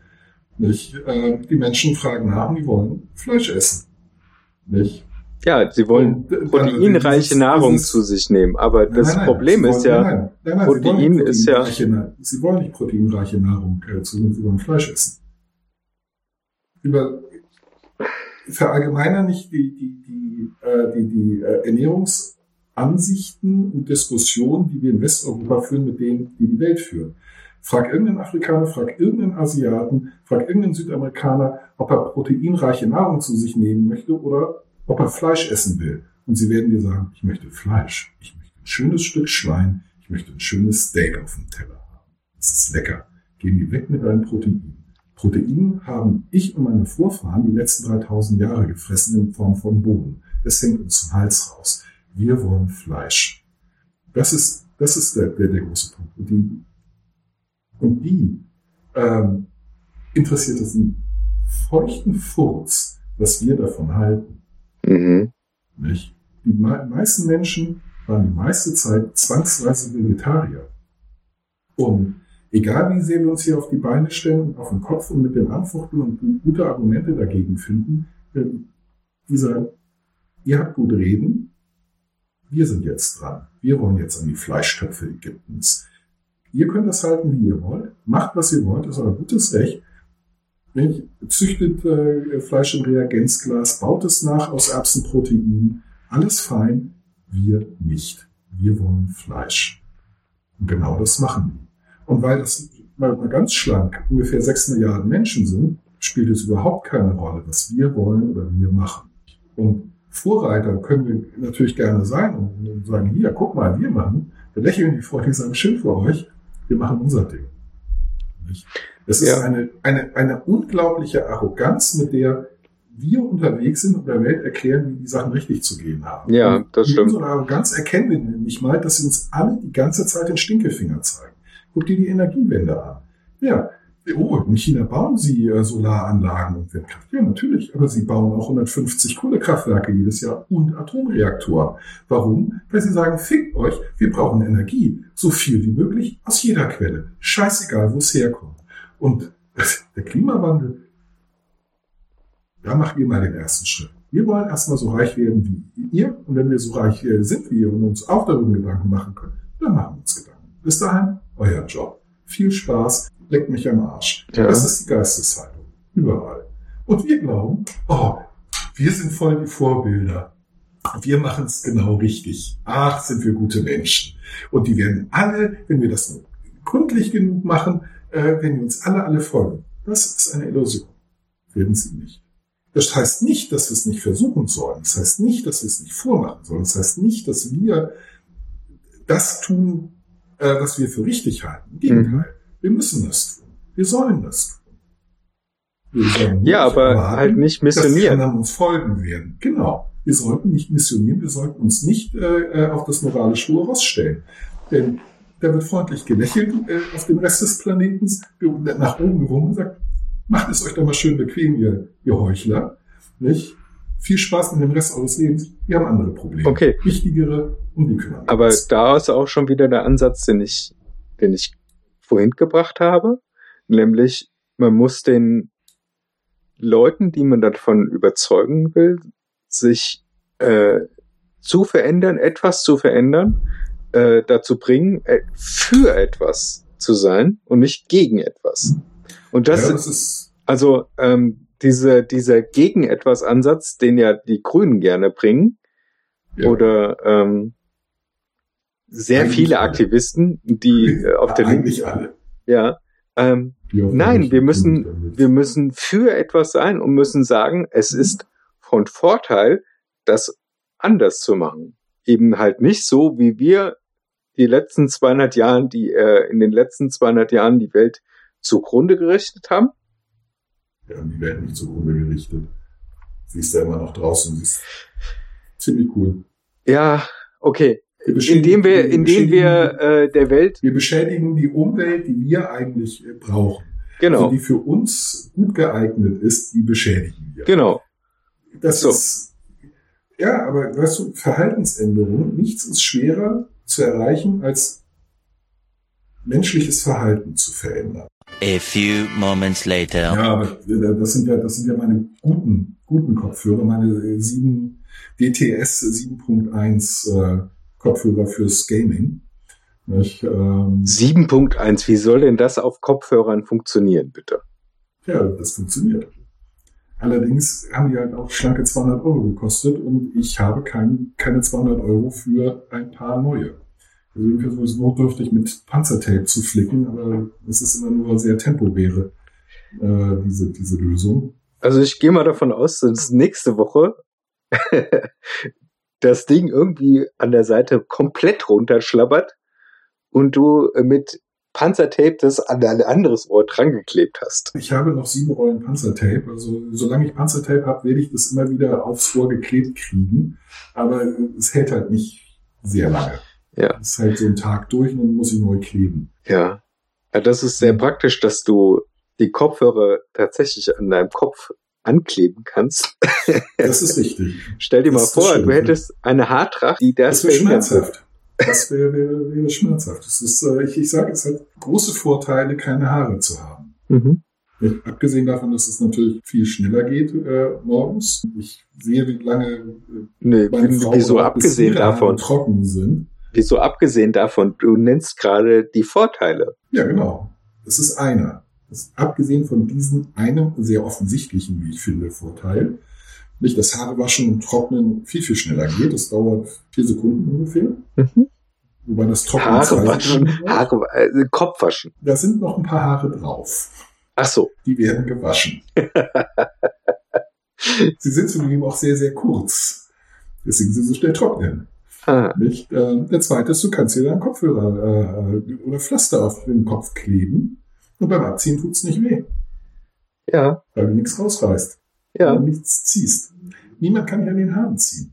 Nicht? Äh, die Menschen fragen nach die wollen Fleisch essen. Nicht? Ja, sie wollen und, äh, proteinreiche dieses, Nahrung dieses, zu sich nehmen, aber nein, das nein, Problem ist wollen, ja, Protein ist ja. Sie wollen nicht proteinreiche Nahrung äh, zu sich, sie wollen Fleisch essen. Über verallgemeiner nicht die, die, die, äh, die, die äh, Ernährungsansichten und Diskussionen, die wir in Westeuropa führen, mit denen, die die Welt führen. Frag irgendeinen Afrikaner, frag irgendeinen Asiaten, frag irgendeinen Südamerikaner, ob er proteinreiche Nahrung zu sich nehmen möchte oder ob er Fleisch essen will. Und sie werden dir sagen, ich möchte Fleisch. Ich möchte ein schönes Stück Schwein. Ich möchte ein schönes Steak auf dem Teller haben. Das ist lecker. Gehen die weg mit deinen Proteinen. Protein haben ich und meine Vorfahren die letzten 3000 Jahre gefressen in Form von Boden. Es hängt uns zum Hals raus. Wir wollen Fleisch. Das ist, das ist der, der, der große Punkt. Und die und die ähm, interessiert es einen feuchten Furz, was wir davon halten. Mhm. Nicht? Die me meisten Menschen waren die meiste Zeit zwangsweise Vegetarier. Und egal wie sehr wir uns hier auf die Beine stellen, auf den Kopf und mit den Anfuchten und gute Argumente dagegen finden, äh, dieser, ihr habt gut reden, wir sind jetzt dran. Wir wollen jetzt an die Fleischtöpfe Ägyptens. Ihr könnt das halten, wie ihr wollt. Macht, was ihr wollt. Das ist euer gutes Recht. Züchtet äh, Fleisch im Reagenzglas, baut es nach aus Erbsenprotein. Alles fein. Wir nicht. Wir wollen Fleisch. Und genau das machen wir. Und weil das mal, mal ganz schlank ungefähr sechs Milliarden Menschen sind, spielt es überhaupt keine Rolle, was wir wollen oder wir machen. Und Vorreiter können wir natürlich gerne sein und sagen, hier, guck mal, wir machen. Wir lächeln die freundlich sagen, schön für euch wir machen unser Ding. Das ist ja. eine, eine, eine unglaubliche Arroganz, mit der wir unterwegs sind und der Welt erklären, wie die Sachen richtig zu gehen haben. Ja, das stimmt. Mit unserer Arroganz erkennen wir nämlich mal, dass sie uns alle die ganze Zeit den Stinkefinger zeigen. Guck dir die Energiewende an. Ja, Oh, in China bauen sie äh, Solaranlagen und Windkraft. Ja, natürlich, aber sie bauen auch 150 Kohlekraftwerke jedes Jahr und Atomreaktoren. Warum? Weil sie sagen, fickt euch, wir brauchen Energie, so viel wie möglich aus jeder Quelle. Scheißegal, wo es herkommt. Und der Klimawandel, da machen wir mal den ersten Schritt. Wir wollen erstmal so reich werden wie ihr. Und wenn wir so reich sind wie ihr und uns auch darüber Gedanken machen können, dann machen wir uns Gedanken. Bis dahin, euer Job. Viel Spaß leck mich am Arsch. Ja. Das ist die Geisteshaltung. Überall. Und wir glauben, oh, wir sind voll die Vorbilder. Wir machen es genau richtig. Ach, sind wir gute Menschen. Und die werden alle, wenn wir das nur gründlich genug machen, äh, werden uns alle, alle folgen. Das ist eine Illusion. Werden sie nicht. Das heißt nicht, dass wir es nicht versuchen sollen. Das heißt nicht, dass wir es nicht vormachen sollen. Das heißt nicht, dass wir das tun, äh, was wir für richtig halten. Im Gegenteil. Mhm. Wir müssen das tun. Wir sollen das tun. ja, aber erwarten, halt nicht missionieren. Dass die uns folgen werden. Genau. Wir sollten nicht missionieren, wir sollten uns nicht äh, äh auf das moralische Ross stellen. Denn da wird freundlich gelächelt äh, auf dem Rest des Planeten, nach oben gewungen und sagt, macht es euch doch mal schön bequem, ihr, ihr Heuchler. Nicht? Viel Spaß mit dem Rest eures Lebens. Wir haben andere Probleme. Okay. Wichtigere und die kümmern Aber da ist auch schon wieder der Ansatz, den ich, den ich vorhin gebracht habe, nämlich man muss den Leuten, die man davon überzeugen will, sich äh, zu verändern, etwas zu verändern, äh, dazu bringen, äh, für etwas zu sein und nicht gegen etwas. Und das, ja, das ist, also ähm, diese, dieser gegen etwas Ansatz, den ja die Grünen gerne bringen, ja, oder ähm, sehr Eigentlich viele alle. Aktivisten, die äh, auf der Linken, eigentlich alle. ja, ähm, Nein, wir müssen- wir müssen für etwas sein und müssen sagen, es ist von Vorteil, das anders zu machen. Eben halt nicht so, wie wir die letzten 200 Jahren, die äh, in den letzten 200 Jahren die Welt zugrunde gerichtet haben. Wir haben die Welt nicht zugrunde gerichtet. Sie ist ja immer noch draußen. Sie ist ziemlich cool. Ja, okay. Wir beschädigen- Indem wir, indem wir äh, der Welt, wir beschädigen die Umwelt, die wir eigentlich äh, brauchen. genau, Also die für uns gut geeignet ist, die beschädigen wir. genau, Das So. ist, ja, aber weißt du, Verhaltensänderung, nichts ist schwerer zu erreichen, als menschliches Verhalten zu verändern. A few moments later. Ja, aber äh, das sind ja, das sind ja meine guten, guten Kopfhörer, meine äh, 7 DTS 7.1 äh, Kopfhörer fürs Gaming. Ähm, 7.1, wie soll denn das auf Kopfhörern funktionieren, bitte? ja, das funktioniert. Allerdings haben die halt auch schlanke 200 Euro gekostet und ich habe kein, keine 200 Euro für ein paar neue. Also ich versuche es notdürftig mit Panzertape zu flicken, aber es ist immer nur sehr temporäre, äh, diese, diese Lösung. Also ich gehe mal davon aus, dass nächste Woche das Ding irgendwie an der Seite komplett runterschlabbert und du äh, mit Panzertape das an ein anderes Ohr drangeklebt hast. Ich habe noch sieben Rollen Panzertape. Also solange ich Panzertape habe, werde ich das immer wieder aufs Ohr geklebt kriegen. Aber es hält halt nicht sehr lange. Ja. Es ist halt so ein Tag durch und dann muss ich neu kleben. Ja. ja. Das ist sehr praktisch, dass du die Kopfhörer tatsächlich an deinem Kopf ankleben kannst. Das ist richtig. Stell dir Das mal vor, Schöne. du hättest eine Haartracht, die das, Das wäre schmerzhaft. Das wäre wäre, wäre schmerzhaft. Das ist, äh, ich, ich sage, es hat große Vorteile, keine Haare zu haben. Mhm. Ja, Abgesehen davon, dass es natürlich viel schneller geht äh, morgens. Ich sehe, wie lange äh, Nee, wieso abgesehen davon? trocken sind. Wieso abgesehen davon? Du nennst gerade die Vorteile. Ja, genau. Das ist einer. Das abgesehen von diesem einem sehr offensichtlichen, wie ich finde, Vorteil. Nicht das Haare waschen und trocknen viel, viel schneller geht. Das dauert vier Sekunden ungefähr. Mhm. Wobei das Trocknen Haare waschen. Haare, äh, Kopf waschen. Da sind noch ein paar Haare drauf. Ach so. Die werden gewaschen. Sie sind zudem auch sehr, sehr kurz. Deswegen sind sie so schnell trocknen. Ah, Nicht? Ähm, der zweite ist, du kannst dir deinen Kopfhörer äh, oder Pflaster auf den Kopf kleben und beim Abziehen tut's nicht weh, ja, weil du nichts rausreißt, ja. du nichts ziehst. Niemand kann an den Haaren ziehen.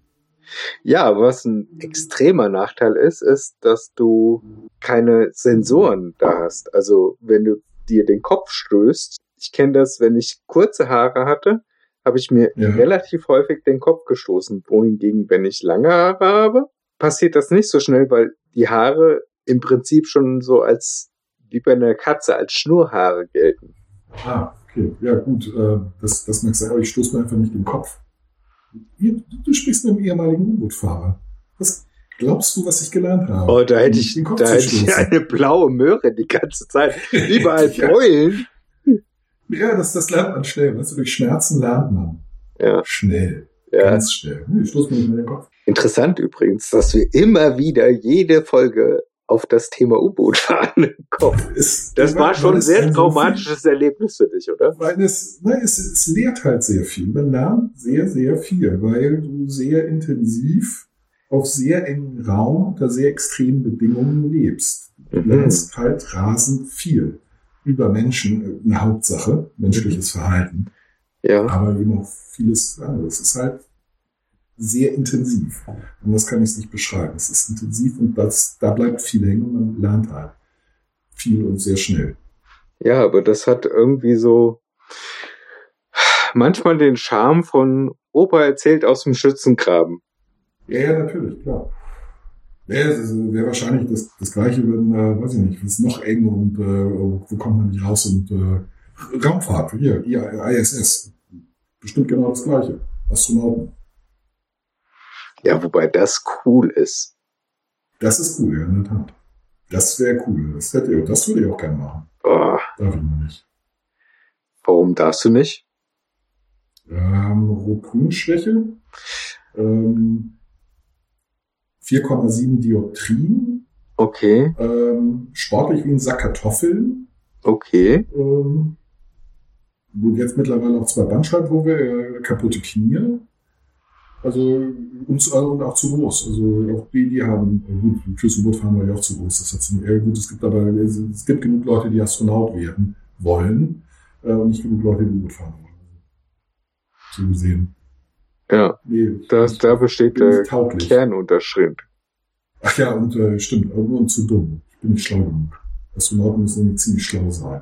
Ja, was ein extremer Nachteil ist, ist, dass du keine Sensoren da hast. Also wenn du dir den Kopf stößt, ich kenne das, wenn ich kurze Haare hatte, habe ich mir Ja. relativ häufig den Kopf gestoßen. Wohingegen, wenn ich lange Haare habe, passiert das nicht so schnell, weil die Haare im Prinzip schon so als wie bei einer Katze als Schnurhaare gelten. Ah, okay. Ja, gut, äh, das, das mag sein, aber ich stoße mir einfach nicht den Kopf. Du, du sprichst mit einem ehemaligen U-Boot-Fahrer. Was glaubst du, was ich gelernt habe? Oh, da hätte ich, Den Kopf da hätte ich eine blaue Möhre die ganze Zeit. Überall Ja. Beulen. Ja, das, das lernt man schnell. Weißt du, durch Schmerzen lernt man. Ja, Schnell. ja. Ganz schnell. Ich stoß mir nicht mehr den Kopf. Interessant übrigens, dass wir immer wieder jede Folge auf das Thema U-Boot fahren kommen. Es, Das war schon ein sehr traumatisches Erlebnis für dich, oder? Weil es, nein, es, es lehrt halt sehr viel. Man lernt sehr, sehr viel, weil du sehr intensiv auf sehr engen Raum unter sehr extremen Bedingungen lebst. Du Mhm. lernst halt rasend viel über Menschen, eine Hauptsache, menschliches Verhalten. Ja, aber eben auch vieles anderes. Es ist halt sehr intensiv. Und das kann ich nicht beschreiben. Es ist intensiv und das, da bleibt viel hängen und man lernt halt viel und sehr schnell. ja, aber das hat irgendwie so manchmal den Charme von Opa erzählt aus dem Schützengraben. Ja, ja, natürlich, klar. Ja, das wäre wahrscheinlich das, das Gleiche, wenn, äh, weiß ich nicht, wenn es noch eng und äh, wo kommt man nicht raus und äh, Raumfahrt, hier, hier, ISS. bestimmt genau das Gleiche. Astronauten. Ja, wobei das cool ist. Das ist cool, ja, in der Tat. Das wäre cool. Das, hätte, das würde ich auch gerne machen. Oh, Darf ich noch nicht. warum darfst du nicht? Ähm, Rotgrünschwäche. Ähm, 4,7 Dioptrien. Okay, Ähm, sportlich wie ein Sack Kartoffeln. okay. Ähm, und jetzt mittlerweile auch zwei Bandscheibenvorwärts, äh, kaputte Knie. Also, und, zu- und auch zu groß. Also, auch die, die haben, äh, gut, fürs U-Boot-Fahren war ja auch zu groß. Das hat eher gut. Es gibt aber, es, gibt genug Leute, die Astronaut werden wollen, äh, und nicht genug Leute, die U-Boot fahren wollen. So gesehen. Ja, Nee, das, da besteht der tauglich. Kernunterschied. Ach ja, und äh, stimmt, aber und zu dumm. Ich bin nicht schlau genug. Astronauten müssen ziemlich schlau sein.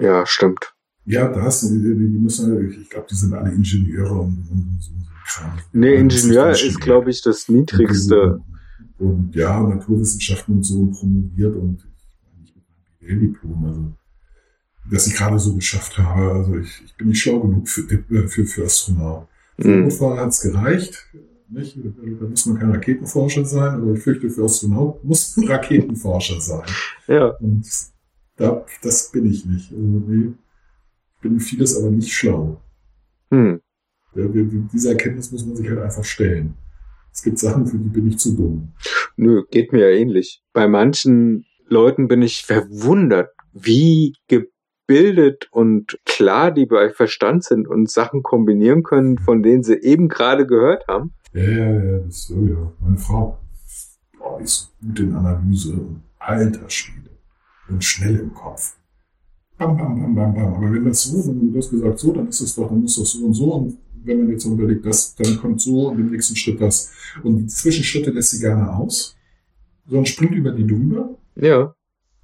Ja, stimmt. Ja, das, die, müssen, ich glaube, die sind alle Ingenieure und, und so, Kram. Nee, Ingenieur das ist, glaube ich, das niedrigste. Und ja, Naturwissenschaften und so promoviert und ich mit meinem BWL-Diplom, also dass ich gerade so geschafft habe. Also ich, ich bin nicht schlau genug für, äh, für, für Astronaut. Für Hm. Notfall hat's gereicht. Nicht? Da muss man kein Raketenforscher sein, aber ich fürchte, für Astronaut muss ein Raketenforscher sein. Ja, Und da, das bin ich nicht. Also, nee, bin vieles aber nicht schlau. hm. Ja, die- die- Diese Erkenntnis muss man sich halt einfach stellen. Es gibt Sachen, für die bin ich zu dumm. Nö, geht mir ja ähnlich. Bei manchen Leuten bin ich verwundert, wie gebildet und klar die bei Verstand sind und Sachen kombinieren können, von denen sie eben gerade gehört haben. Ja, ja, ja, das oh ja. Meine Frau, boah, die ist gut in Analyse und alter Schwede und schnell im Kopf. Bam, bam, bam, bam, bam. Aber wenn das so, wenn du das gesagt so, dann ist es doch, dann ist das so und so. Und wenn man jetzt überlegt, das, dann kommt so und im nächsten Schritt das. Und die Zwischenschritte lässt sie gerne aus, sondern springt über die drüber, Ja,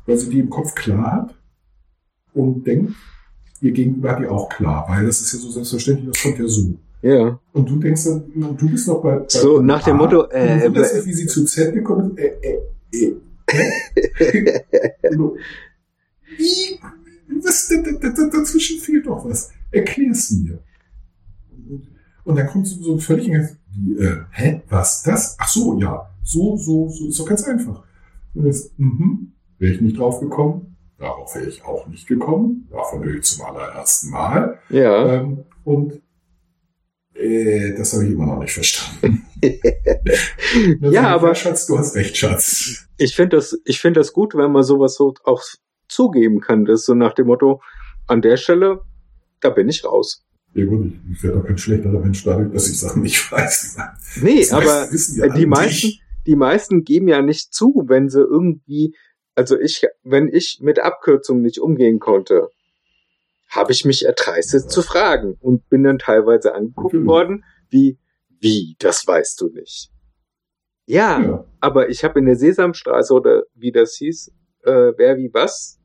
weil sie die im Kopf klar hat und denkt, ihr Gegenüber hat die auch klar, weil das ist ja so selbstverständlich, das kommt ja so. ja. Und du denkst dann, und du bist noch bei, bei So, nach dem A, Motto, und äh, du wunderst äh, dich, wie sie zu Z gekommen ist, äh, äh, äh. Und du, wie, das, da, da, da, dazwischen fehlt doch was. Erklär's mir. Und, dann kommt so, völlig, äh, hä, was, das? Ach so, ja, so, so, so, ist doch ganz einfach. Und jetzt, mhm, wäre ich nicht drauf gekommen, darauf wäre ich auch nicht gekommen, davon höre ich zum allerersten Mal. ja. Ähm, und äh, das habe ich immer noch nicht verstanden. Ja, aber- Schatz, du hast recht, Schatz. Ich finde das, ich finde das gut, wenn man sowas so auch zugeben kann. Das ist so nach dem Motto, an der Stelle, da bin ich raus. Ja gut, ich, werde doch kein schlechterer Mensch dadurch, dass ich Sachen nicht weiß. Nee, Das aber ja die meisten, die meisten geben ja nicht zu, wenn sie irgendwie, also ich, wenn ich mit Abkürzungen nicht umgehen konnte, habe ich mich erdreistet zu fragen und bin dann teilweise angeguckt Natürlich. worden, wie, wie, das weißt du nicht. Ja, Ja, aber ich habe in der Sesamstraße oder wie das hieß, äh, wer wie was,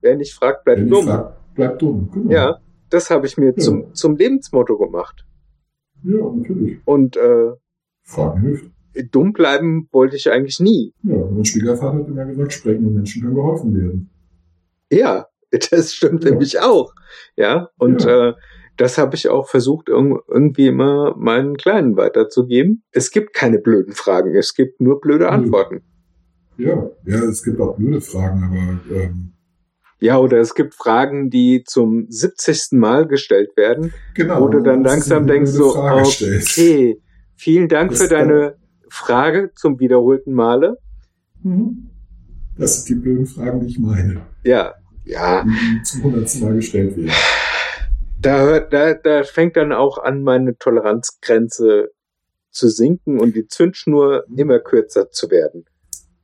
wer nicht fragt, bleibt wenn ich dumm. frag, bleib dumm. Genau. Ja, das habe ich mir Ja. zum, zum Lebensmotto gemacht. ja, natürlich. Und äh, Fragen hilft. dumm bleiben wollte ich eigentlich nie. Ja, mein Schwiegervater hat immer gesagt, sprechenden Menschen kann geholfen werden. Ja, das stimmt Ja. nämlich auch. Ja, und Äh, das habe ich auch versucht, irg- irgendwie immer meinen Kleinen weiterzugeben. Es gibt keine blöden Fragen, es gibt nur blöde. Antworten. Ja, ja, es gibt auch blöde Fragen, aber ähm, Ja, oder es gibt Fragen, die zum 70. Mal gestellt werden, genau. wo du dann langsam denkst, so, Frage stellst. okay, vielen Dank Das für deine Frage zum wiederholten Male. Mhm. Das sind die blöden Fragen, die ich meine, Ja, ja, die zum hundertsten Mal gestellt werden. da, hört, da, da fängt dann auch an, meine Toleranzgrenze zu sinken und die Zündschnur immer kürzer zu werden.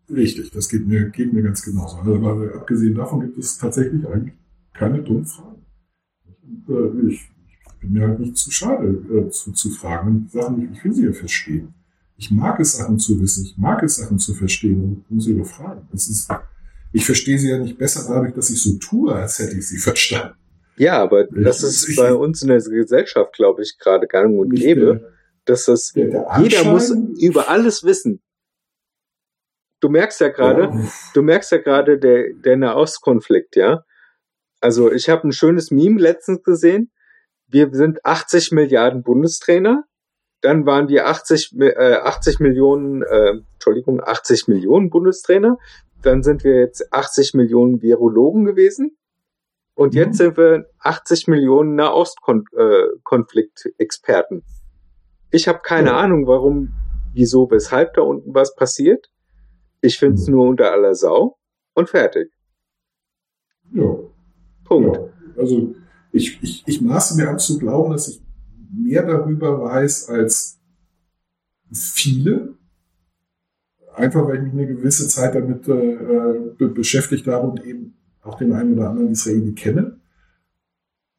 Richtig, das geht mir, geht mir ganz genauso. Also, aber abgesehen davon gibt es tatsächlich eigentlich keine dummen Fragen. Und, äh, ich, ich bin mir halt nicht zu schade äh, zu, zu fragen. Sachen, ich will sie ja verstehen. Ich mag es, Sachen zu wissen. Ich mag es, Sachen zu verstehen und muss sie überfragen. Das ist, ich verstehe sie ja nicht besser dadurch, dass ich so tue, als hätte ich sie verstanden. Ja, aber das ist ich- bei uns in der Gesellschaft, glaube ich, gerade gang und gäbe, dass das der, der, der jeder muss über alles wissen. Du merkst ja gerade, Ja, du merkst ja gerade der, der Nahostkonflikt, ja. Also ich habe ein schönes Meme letztens gesehen. wir sind 80 Milliarden Bundestrainer, dann waren wir 80, Mi- äh, 80 Millionen, äh, Entschuldigung, 80 Millionen Bundestrainer, dann sind wir jetzt 80 Millionen Virologen gewesen und Mhm. jetzt sind wir 80 Millionen Nahostkonfliktexperten. Ich habe keine Ja. Ahnung, warum, wieso, weshalb da unten was passiert. Ich finde es Mhm. nur unter aller Sau und fertig. Ja. Punkt. Ja, also ich, ich, ich maße mir an zu glauben, dass ich mehr darüber weiß als viele. Einfach weil ich mich eine gewisse Zeit damit äh, be beschäftigt habe und eben auch den einen oder anderen Israeli kenne.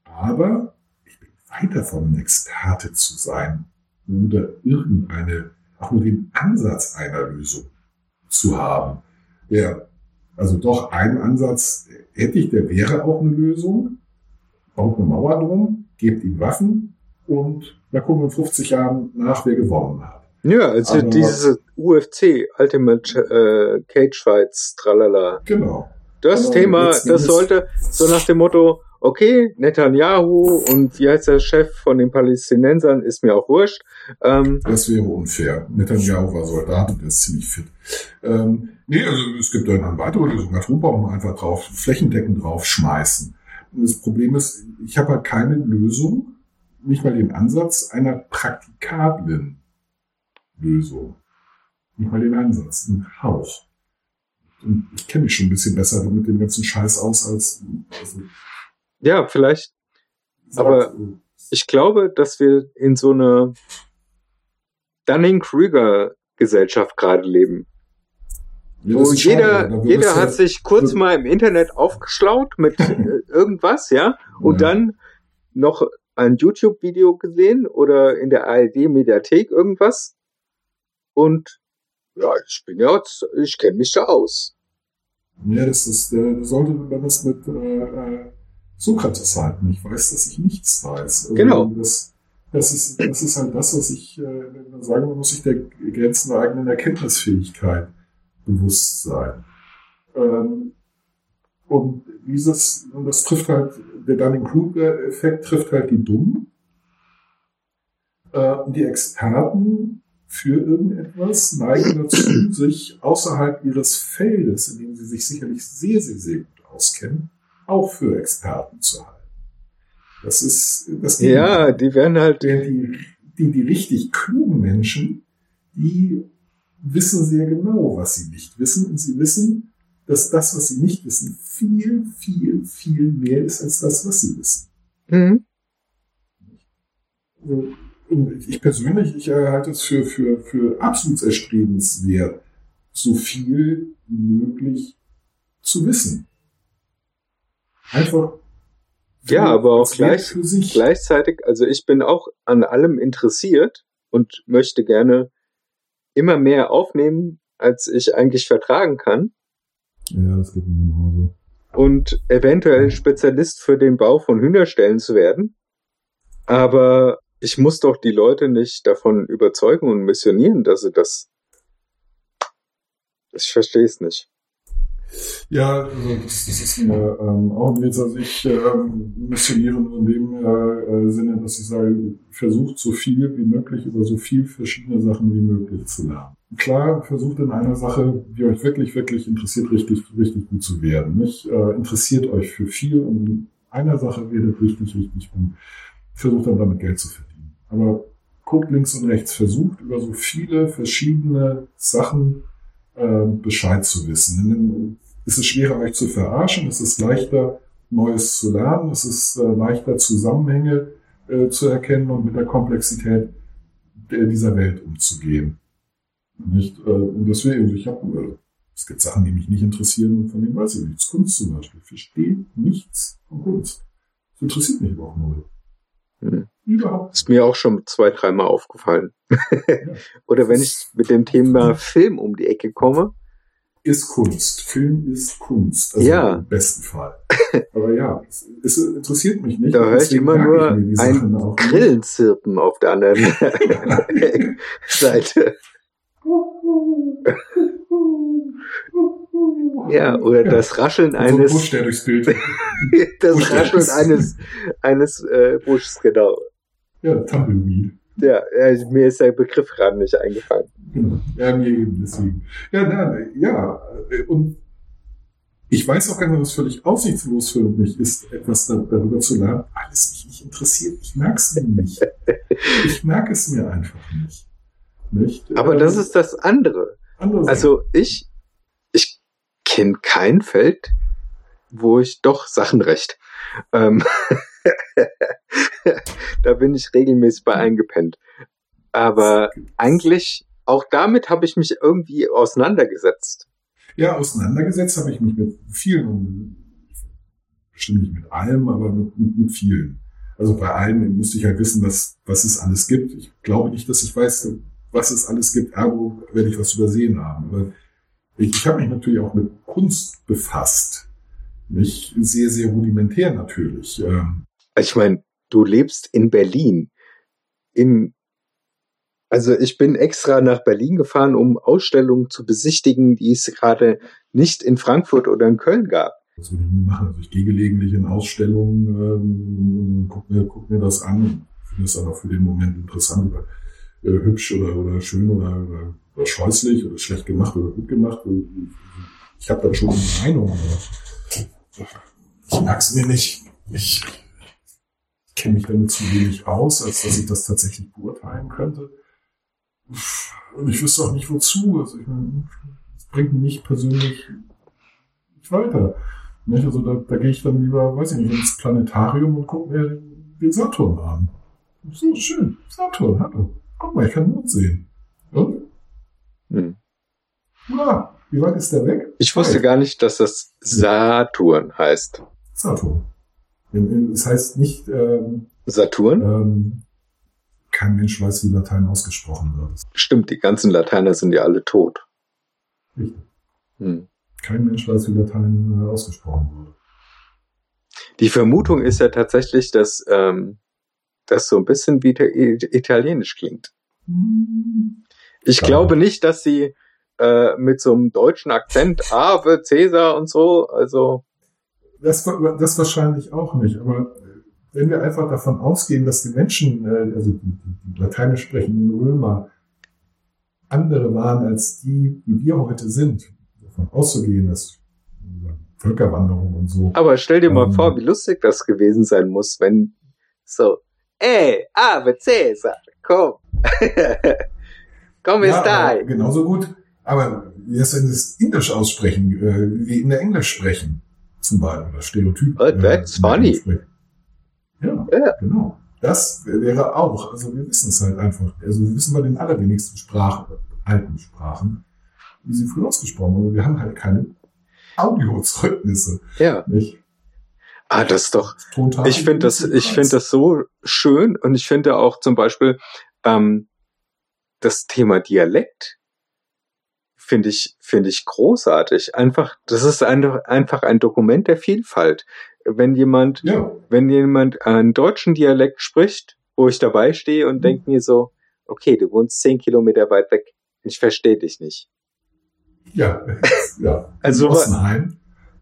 Aber ich bin weit davon, ein Experte zu sein oder irgendeine, auch nur den Ansatz einer Lösung zu haben. Der, also doch ein Ansatz hätte ich, der wäre auch eine Lösung. Baut eine Mauer drum, gebt ihm Waffen und da gucken wir in 50 Jahren nach, wer gewonnen hat. Ja, also Aber- diese UFC, Ultimate äh, Cage Fights, tralala. Genau. Das Aber Thema, das sollte so nach dem Motto, okay, Netanyahu und wie heißt der Chef von den Palästinensern, ist mir auch wurscht. Ähm, Das wäre unfair. Netanyahu war Soldat und der ist ziemlich fit. Ähm, nee, also es gibt dann weitere Lösung. Atombomben einfach drauf, flächendeckend draufschmeißen. Das Problem ist, ich habe halt keine Lösung, nicht mal den Ansatz einer praktikablen Lösung. Nicht mal den Ansatz, einen Hauch. Und ich kenne mich schon ein bisschen besser mit dem ganzen Scheiß aus als also, ja, vielleicht, Aber- ich glaube, dass wir in so einer Dunning-Kruger-Gesellschaft gerade leben. Ja, Wo ist schade, jeder, jeder hat halt- sich kurz mal im Internet aufgeschlaut mit äh, irgendwas, ja, und Ja. dann noch ein YouTube-Video gesehen oder in der ARD-Mediathek irgendwas. Und ja, ich bin ja, jetzt- ich kenne mich da aus. Ja, das ist, äh, sollte man das mit äh, äh, Sokrates halten. Ich weiß, dass ich nichts weiß. Also Genau. Das, das, ist, das ist halt das, was ich äh, sage, man muss sich der Grenzen der eigenen Erkenntnisfähigkeit bewusst sein. Ähm, und dieses, und das trifft halt, der Dunning-Kruger-Effekt trifft halt die Dummen. Äh, und die Experten für irgendetwas neigen dazu, sich außerhalb ihres Feldes, in dem sie sich sicherlich sehr, sehr, sehr gut auskennen, auch für Experten zu halten. Das ist das Ja, die werden halt, die, die, die richtig klugen Menschen, die wissen sehr genau, was sie nicht wissen. Und sie wissen, dass das, was sie nicht wissen, viel, viel, viel mehr ist als das, was sie wissen. hm, Und ich persönlich, ich halte es für, für, für absolut erstrebenswert, so viel wie möglich zu wissen. Einfach. Ja, aber auch gleich- gleichzeitig, also ich bin auch an allem interessiert und möchte gerne immer mehr aufnehmen, als ich eigentlich vertragen kann. Ja, das geht mir Hause. und eventuell Spezialist für den Bau von Hühnerstellen zu werden. Aber ich muss doch die Leute nicht davon überzeugen und missionieren, dass sie das. Ich verstehe es nicht. Ja, also das, das ist mir ähm, auch ein Witz. Also ich ähm, missioniere nur in dem äh, Sinne, dass ich sage, versucht so viel wie möglich über so viel verschiedene Sachen wie möglich zu lernen. Klar, versucht in einer Sache, die euch wirklich, wirklich interessiert, richtig, richtig gut zu werden. Nicht äh, interessiert euch für viel und in einer Sache werdet richtig, richtig gut. Versucht dann damit Geld zu verdienen. Aber guckt links und rechts, versucht über so viele verschiedene Sachen äh, Bescheid zu wissen. Denn ist es schwerer, euch zu verarschen, es ist leichter, Neues zu lernen, es ist äh, leichter, Zusammenhänge äh, zu erkennen und mit der Komplexität dieser Welt umzugehen. Nicht? Äh, und deswegen, ich habe, es gibt Sachen, die mich nicht interessieren und von denen weiß ich nichts. Kunst zum Beispiel. Ich verstehe nichts von Kunst. Das interessiert mich überhaupt null. Überhaupt. Ist mir auch schon zwei, dreimal aufgefallen. Oder wenn ich mit dem Thema Film um die Ecke komme. ist Kunst. Film ist Kunst. Also Ja. Im besten Fall. Aber ja, es, es interessiert mich nicht. Da höre ich immer nur ich ein. Grillenzirpen auf der anderen Seite. Ja, oder Ja. das Rascheln so ein eines, Busch, der durchs Bild. das Busch. Rascheln eines, eines äh, Busches, genau. Ja, Tumbleweed. Ja, ja, mir ist der Begriff gerade nicht eingefallen. Genau. Ja, mir eben, deswegen. Ja, na, ja, äh, und ich weiß auch gar nicht, was völlig aussichtslos für mich ist, etwas da- darüber zu lernen, weil es mich nicht interessiert. Ich mag es mir nicht. Ich mag es mir einfach nicht. nicht? Aber Ähm, das ist das andere. andere. Also ich, ich kenne kein Feld, wo ich doch Sachen recht. Ähm, da bin ich regelmäßig bei eingepennt. Aber eigentlich, auch damit habe ich mich irgendwie auseinandergesetzt. Ja, auseinandergesetzt habe ich mich mit vielen, bestimmt nicht mit allem, aber mit, mit, mit vielen. Also bei allen müsste ich halt wissen, was, was es alles gibt. Ich glaube nicht, dass ich weiß, was es alles gibt, ergo werde ich was übersehen haben. Aber ich, ich habe mich natürlich auch mit Kunst befasst. Nicht sehr, sehr rudimentär natürlich. Ähm, Ich meine, du lebst in Berlin. In, also ich bin extra nach Berlin gefahren, um Ausstellungen zu besichtigen, die es gerade nicht in Frankfurt oder in Köln gab. Das würde ich nie machen. Also ich gehe gelegentlich in Ausstellungen, ähm, guck, mir, guck mir das an, finde es aber für den Moment interessant oder äh, hübsch oder, oder schön oder, oder, oder scheußlich oder schlecht gemacht oder gut gemacht. Ich habe dann schon eine Meinung, aber ich mag es mir nicht. Ich kenne mich damit zu wenig aus, als dass ich das tatsächlich beurteilen könnte. Und ich wüsste auch nicht wozu. Also ich meine, es bringt mich persönlich nicht weiter. Nicht? Also da, da gehe ich dann lieber, weiß ich nicht, ins Planetarium und gucke mir den Saturn an. So schön, Saturn, hallo. Guck mal, ich kann Mond sehen. Und? Hm. Ja, wie weit ist der weg? Ich wusste Weit. gar nicht, dass das Saturn heißt. Saturn. Das heißt nicht, ähm, Saturn? ähm, kein Mensch weiß, wie Latein ausgesprochen wird. Stimmt, die ganzen Lateiner sind ja alle tot. Richtig. Hm. Kein Mensch weiß, wie Latein äh, ausgesprochen wird. Die Vermutung ist ja tatsächlich, dass ähm, das so ein bisschen wie Italienisch klingt. Hm. Ich Ja. glaube nicht, dass sie äh, mit so einem deutschen Akzent Ave, Cäsar und so, also Das, das wahrscheinlich auch nicht, aber wenn wir einfach davon ausgehen, dass die Menschen, äh, also die, die, lateinisch sprechenden Römer, andere waren als die, die wir heute sind, davon auszugehen, dass Völkerwanderung und so. Aber stell dir mal Ähm. vor, wie lustig das gewesen sein muss, wenn so, ey, Ave Cäsar, komm. komm, ist da. genauso gut. Aber jetzt, wenn sie es Indisch aussprechen, äh, wie in der Englisch sprechen, zum Beispiel, oder Stereotyp. Oh, that's funny. Ja, Ja. genau. Das wäre auch, also wir wissen es halt einfach. Also wir wissen bei den allerwenigsten Sprachen, alten Sprachen, wie sie früher ausgesprochen wurden. Wir haben halt keine Audiozeugnisse, Ja. nicht? Ah, das ist doch, Total. ich finde das, ich finde das so schön und ich finde auch zum Beispiel ähm, das Thema Dialekt finde ich finde ich großartig. Einfach, das ist ein, einfach ein Dokument der Vielfalt. Wenn jemand Ja, wenn jemand einen deutschen Dialekt spricht, wo ich dabei stehe und denke mir so, okay, du wohnst zehn Kilometer weit weg, ich verstehe dich nicht. ja, ja. Also- Ossenheim.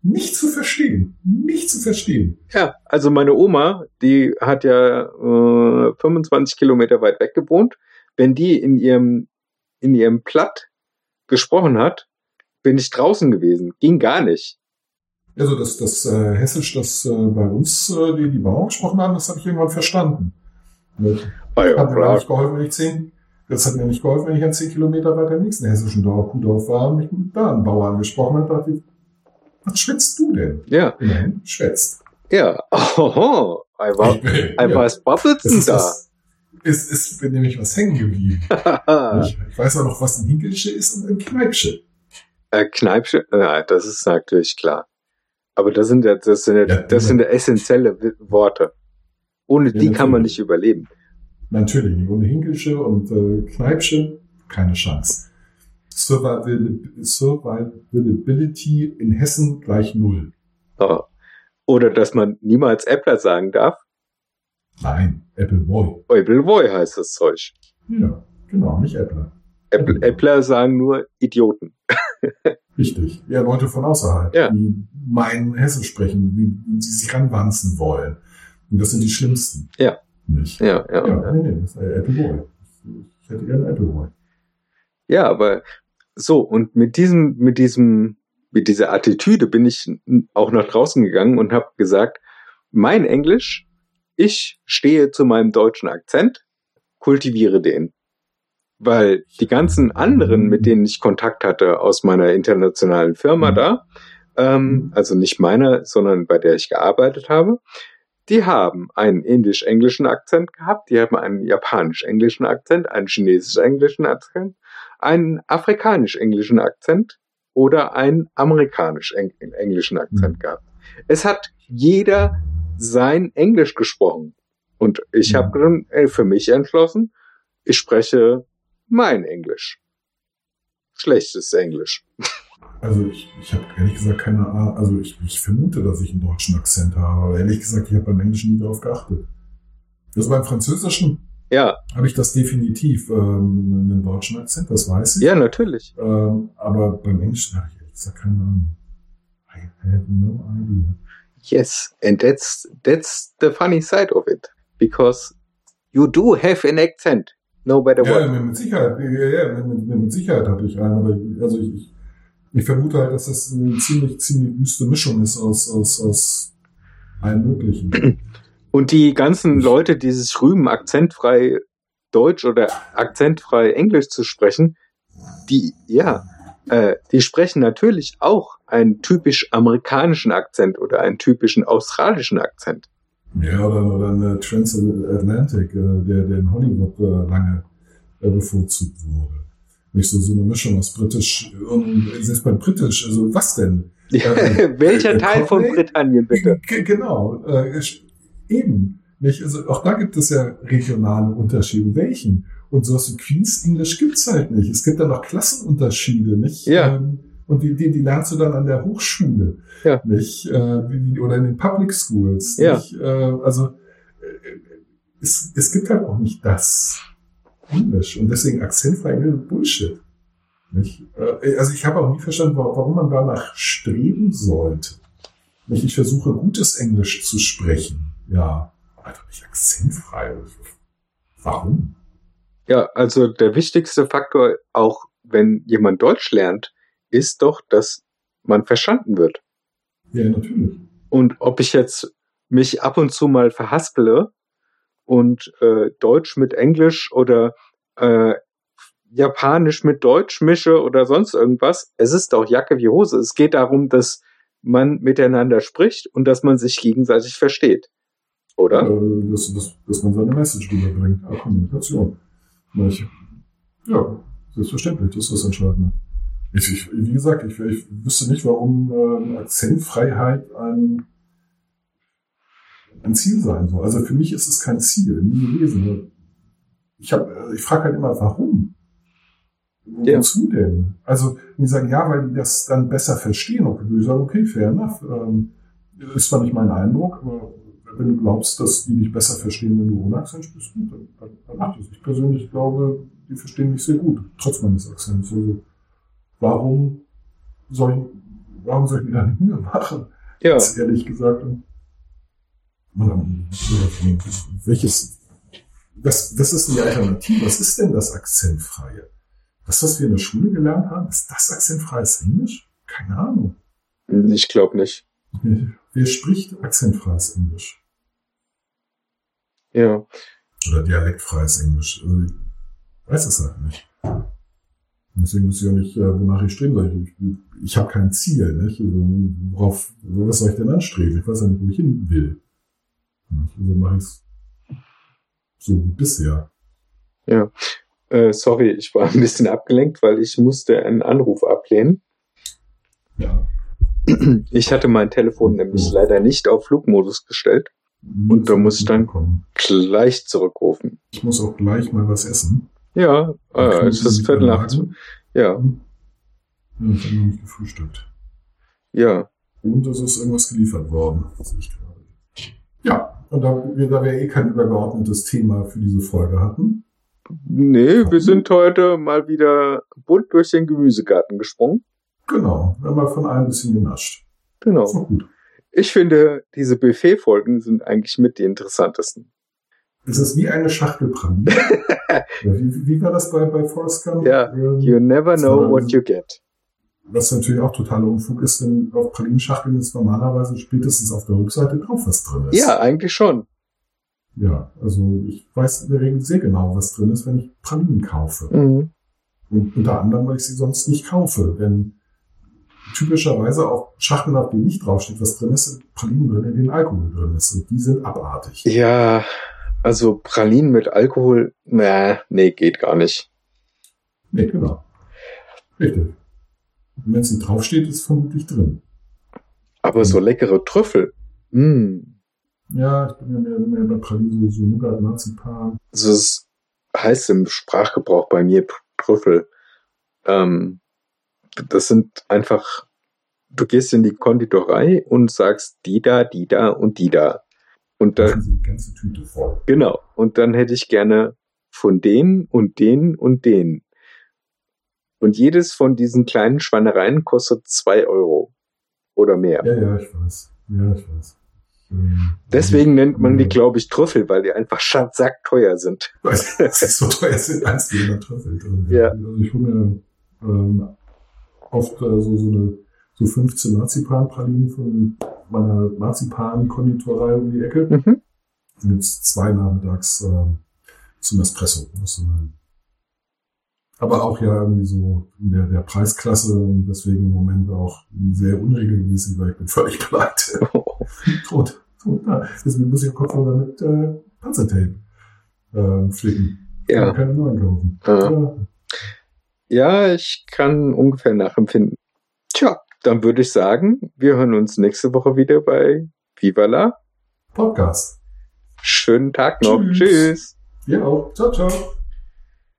Nicht zu verstehen. Nicht zu verstehen. Ja, also meine Oma, die hat ja äh, 25 Kilometer weit weg gewohnt. Wenn die in ihrem in ihrem Platt gesprochen hat, bin ich draußen gewesen. Ging gar nicht. Also das, das äh, Hessisch, das äh, bei uns äh, die, die Bauern gesprochen haben, das habe ich irgendwann verstanden. Das Ah ja, hat mir nicht geholfen, wenn ich zehn, das hat mir nicht geholfen, wenn ich an zehn Kilometer weiter im nächsten hessischen Dorf, Kuhdorf war und mich da einen Bauer angesprochen habe, dachte ich, was schwitzt du denn? Ja, Immerhin, schwätzt. ja. Oho, ein was, Ja. was Das denn ist, da? was, ist, ist mir nämlich was hängen geblieben. Ich, weiß auch noch, was ein Hinkelsche ist und ein Kneipsche. Äh, Kneipsche, ja, das ist natürlich klar. Aber das sind ja, das sind ja, Ja, das sind ja essentielle Worte. Ohne Ja, die kann man nicht überleben. Natürlich. Ohne Hinkelsche und äh, Kneipsche, keine Chance. Survivability in Hessen gleich null. Oh. Oder dass man niemals Äppler sagen darf. Nein, Apple Boy. Eubelwoi heißt das Zeug. Ja, genau, nicht Apple. Äppl- Äppler sagen nur Idioten. Richtig. Ja, Leute von außerhalb, Ja. die meinen Hessisch sprechen, die, sich ranwanzen wollen. Und das sind die schlimmsten. Ja. Nicht? Ja, ja, Ja, ja. nee, nee, das ist ein Appleboy. Ich hätte gerne Appleboy. Ja, aber so, und mit diesem, mit diesem, mit dieser Attitüde bin ich auch nach draußen gegangen und habe gesagt, mein Englisch, ich stehe zu meinem deutschen Akzent, kultiviere den. Weil die ganzen anderen, mit denen ich Kontakt hatte aus meiner internationalen Firma Mhm. da, ähm, also nicht meiner, sondern bei der ich gearbeitet habe, die haben einen indisch-englischen Akzent gehabt, die haben einen japanisch-englischen Akzent, einen chinesisch-englischen Akzent, einen afrikanisch-englischen Akzent oder einen amerikanisch-englischen Akzent Mhm. gehabt. Es hat jeder sein Englisch gesprochen. Und ich Mhm. habe äh, für mich entschlossen, ich spreche mein Englisch. Schlechtes Englisch. Also ich, ich habe ehrlich gesagt keine Ahnung, also ich, ich vermute, dass ich einen deutschen Akzent habe, aber ehrlich gesagt, ich habe beim Englischen nie darauf geachtet. Also beim Französischen Ja, habe ich das definitiv, ähm, einen deutschen Akzent, das weiß ich. ja, natürlich. Ähm, aber beim Englischen habe ich ehrlich gesagt keine Ahnung. I have no idea. Yes, and that's that's the funny side of it, because you do have an accent, no matter Ja, what. mit, mit Sicherheit, ja, ja, mit, mit, Sicherheit habe ich einen, aber also ich, ich, vermute halt, dass das eine ziemlich, ziemlich wüste Mischung ist aus, aus, aus allem Möglichen. Und die ganzen Leute, die sich rühmen, akzentfrei Deutsch oder akzentfrei Englisch zu sprechen, die, ja, äh, die sprechen natürlich auch einen typisch amerikanischen Akzent oder einen typischen australischen Akzent. Ja, oder, oder eine Transatlantic, äh, der, der in Hollywood äh, lange äh, bevorzugt wurde. Nicht so, so eine Mischung aus britisch und selbst bei britisch, also was denn? Äh, Welcher äh, Teil von Cockney? Britannien bitte? Genau, äh, eben. Nicht? Also auch da gibt es ja regionale Unterschiede. Welchen? Und sowas wie Queen's English gibt's halt nicht. Es gibt da noch Klassenunterschiede, nicht? Ja. Ähm, und die, die, die lernst du dann an der Hochschule, Ja. nicht? Äh, wie, oder in den Public Schools, Ja. nicht? Äh, also äh, es, es gibt halt auch nicht das Englisch und deswegen akzentfrei Englisch Bullshit. Nicht? Äh, also ich habe auch nie verstanden, wa- warum man danach streben sollte. Nicht? Ich versuche gutes Englisch zu sprechen. Ja, einfach nicht akzentfrei. Warum? Ja, also der wichtigste Faktor, auch wenn jemand Deutsch lernt, ist doch, dass man verstanden wird. Ja, natürlich. Und ob ich jetzt mich ab und zu mal verhaspele und äh, Deutsch mit Englisch oder äh, Japanisch mit Deutsch mische oder sonst irgendwas, es ist doch Jacke wie Hose. Es geht darum, dass man miteinander spricht und dass man sich gegenseitig versteht. Oder? Äh, dass, dass, dass man seine Message rüberbringt. Ja, Kommunikation. Nicht? Ja, selbstverständlich, das ist das Entscheidende. Ich, ich, wie gesagt, ich, ich wüsste nicht, warum äh, Akzentfreiheit ein, ein Ziel sein soll. Also für mich ist es kein Ziel, nie gewesen. Ich, hab, ich frage halt immer, warum? Ja. Wozu denn? Also, die sagen, ja, weil die das dann besser verstehen. Und ich sagen, okay, fair enough. Ähm, ist zwar nicht mein Eindruck, aber wenn du glaubst, dass die dich besser verstehen, wenn du ohne Akzent sprichst, gut, dann, dann, mach das. Ich persönlich glaube, die verstehen mich sehr gut, trotz meines Akzents. Also, warum soll ich, warum soll ich mir da nicht Mühe machen? Ja. Ganz ehrlich gesagt. Welches, das, das ist die Alternative. Was ist denn das Akzentfreie? Das, was wir in der Schule gelernt haben, ist das akzentfreies Englisch? Keine Ahnung. Ich glaube nicht. Wer spricht akzentfreies Englisch? Ja. Oder dialektfreies Englisch? Also, ich weiß es halt nicht. Deswegen muss ich ja nicht, äh, wonach ich streben soll. Ich, ich, habe kein Ziel. Nicht? Also, worauf, was soll ich denn anstreben? Ich weiß ja nicht, wo ich hin will. Also mache ich es so bisher. Ja. Äh, sorry, ich war ein bisschen abgelenkt, weil ich musste einen Anruf ablehnen. Ja. Ich hatte mein Telefon nämlich leider nicht auf Flugmodus gestellt. Und da muss ich dann- kommen. Gleich zurückrufen. Ich muss auch gleich mal was essen. Ja, äh, es ist Viertel nach. Ja, Ja, ich habe noch nicht gefrühstückt. ja. Und es ist irgendwas geliefert worden. Ja, und da wir, da wir eh kein übergeordnetes Thema für diese Folge hatten, Nee, wir sind heute mal wieder bunt durch den Gemüsegarten gesprungen. Genau, wir haben mal von allem ein bisschen genascht. Genau. Ist doch gut. Ich finde, diese Buffet-Folgen sind eigentlich mit die interessantesten. Es ist wie eine Schachtel Pralinen. wie, wie war das bei, bei Forrest Gump? Ja, Ähm, You never know war what you get. Was natürlich auch totaler Unfug ist, denn auf Pralinschachteln ist normalerweise spätestens auf der Rückseite drauf, was drin ist. Ja, eigentlich schon. Ja, also ich weiß in der Regel sehr genau, was drin ist, wenn ich Pralinen kaufe. Mhm. Und unter anderem, weil ich sie sonst nicht kaufe. Denn typischerweise auf Schachteln, auf denen nicht draufsteht, was drin ist, sind Pralinen drin, in denen Alkohol drin ist. Und die sind abartig. Ja, also Pralinen mit Alkohol, na, nee, geht gar nicht. Nee, genau. Richtig. Und wenn es nicht draufsteht, ist es vermutlich drin. Aber so leckere Trüffel. Mm. Ja, ich bin ja mehr, mehr bei Pralinen, so, so Nougat, Marzipan. Also es heißt im Sprachgebrauch bei mir Trüffel. Ähm, das sind einfach, du gehst in die Konditorei und sagst die da, die da und die da. Und Da dann, ganze Tüte voll. genau. Und dann hätte ich gerne von denen und den und den. Und jedes von diesen kleinen Schweinereien kostet zwei Euro oder mehr. Ja, ja, ich weiß. Ja, ich weiß. Ähm, Deswegen nennt man die, Ja. glaube ich, Trüffel, weil die einfach schatzsackteuer sind. Weil sie so teuer sind, als die Trüffel drin. Ja. Also ich hole mir ähm, oft äh, so, so eine so 15 Marzipanpralinen von meiner Marzipan-Konditorei um die Ecke. Mhm. Und jetzt zwei nachmittags ähm, zum Espresso. Das aber auch ja irgendwie so in der, der Preisklasse und deswegen im Moment auch sehr unregelmäßig, weil ich bin völlig pleite. tot, tot, da. Deswegen muss ich auch Kopfhörer mit äh, Panzertape ähm, flicken. Ich Ja. kann keine neuen kaufen. Ja. Ja. Ja, ich kann ungefähr nachempfinden. Tja, dann würde ich sagen, wir hören uns nächste Woche wieder bei Viva la. Podcast. Schönen Tag noch. Tschüss. Tschüss. Dir auch. Ciao, ciao.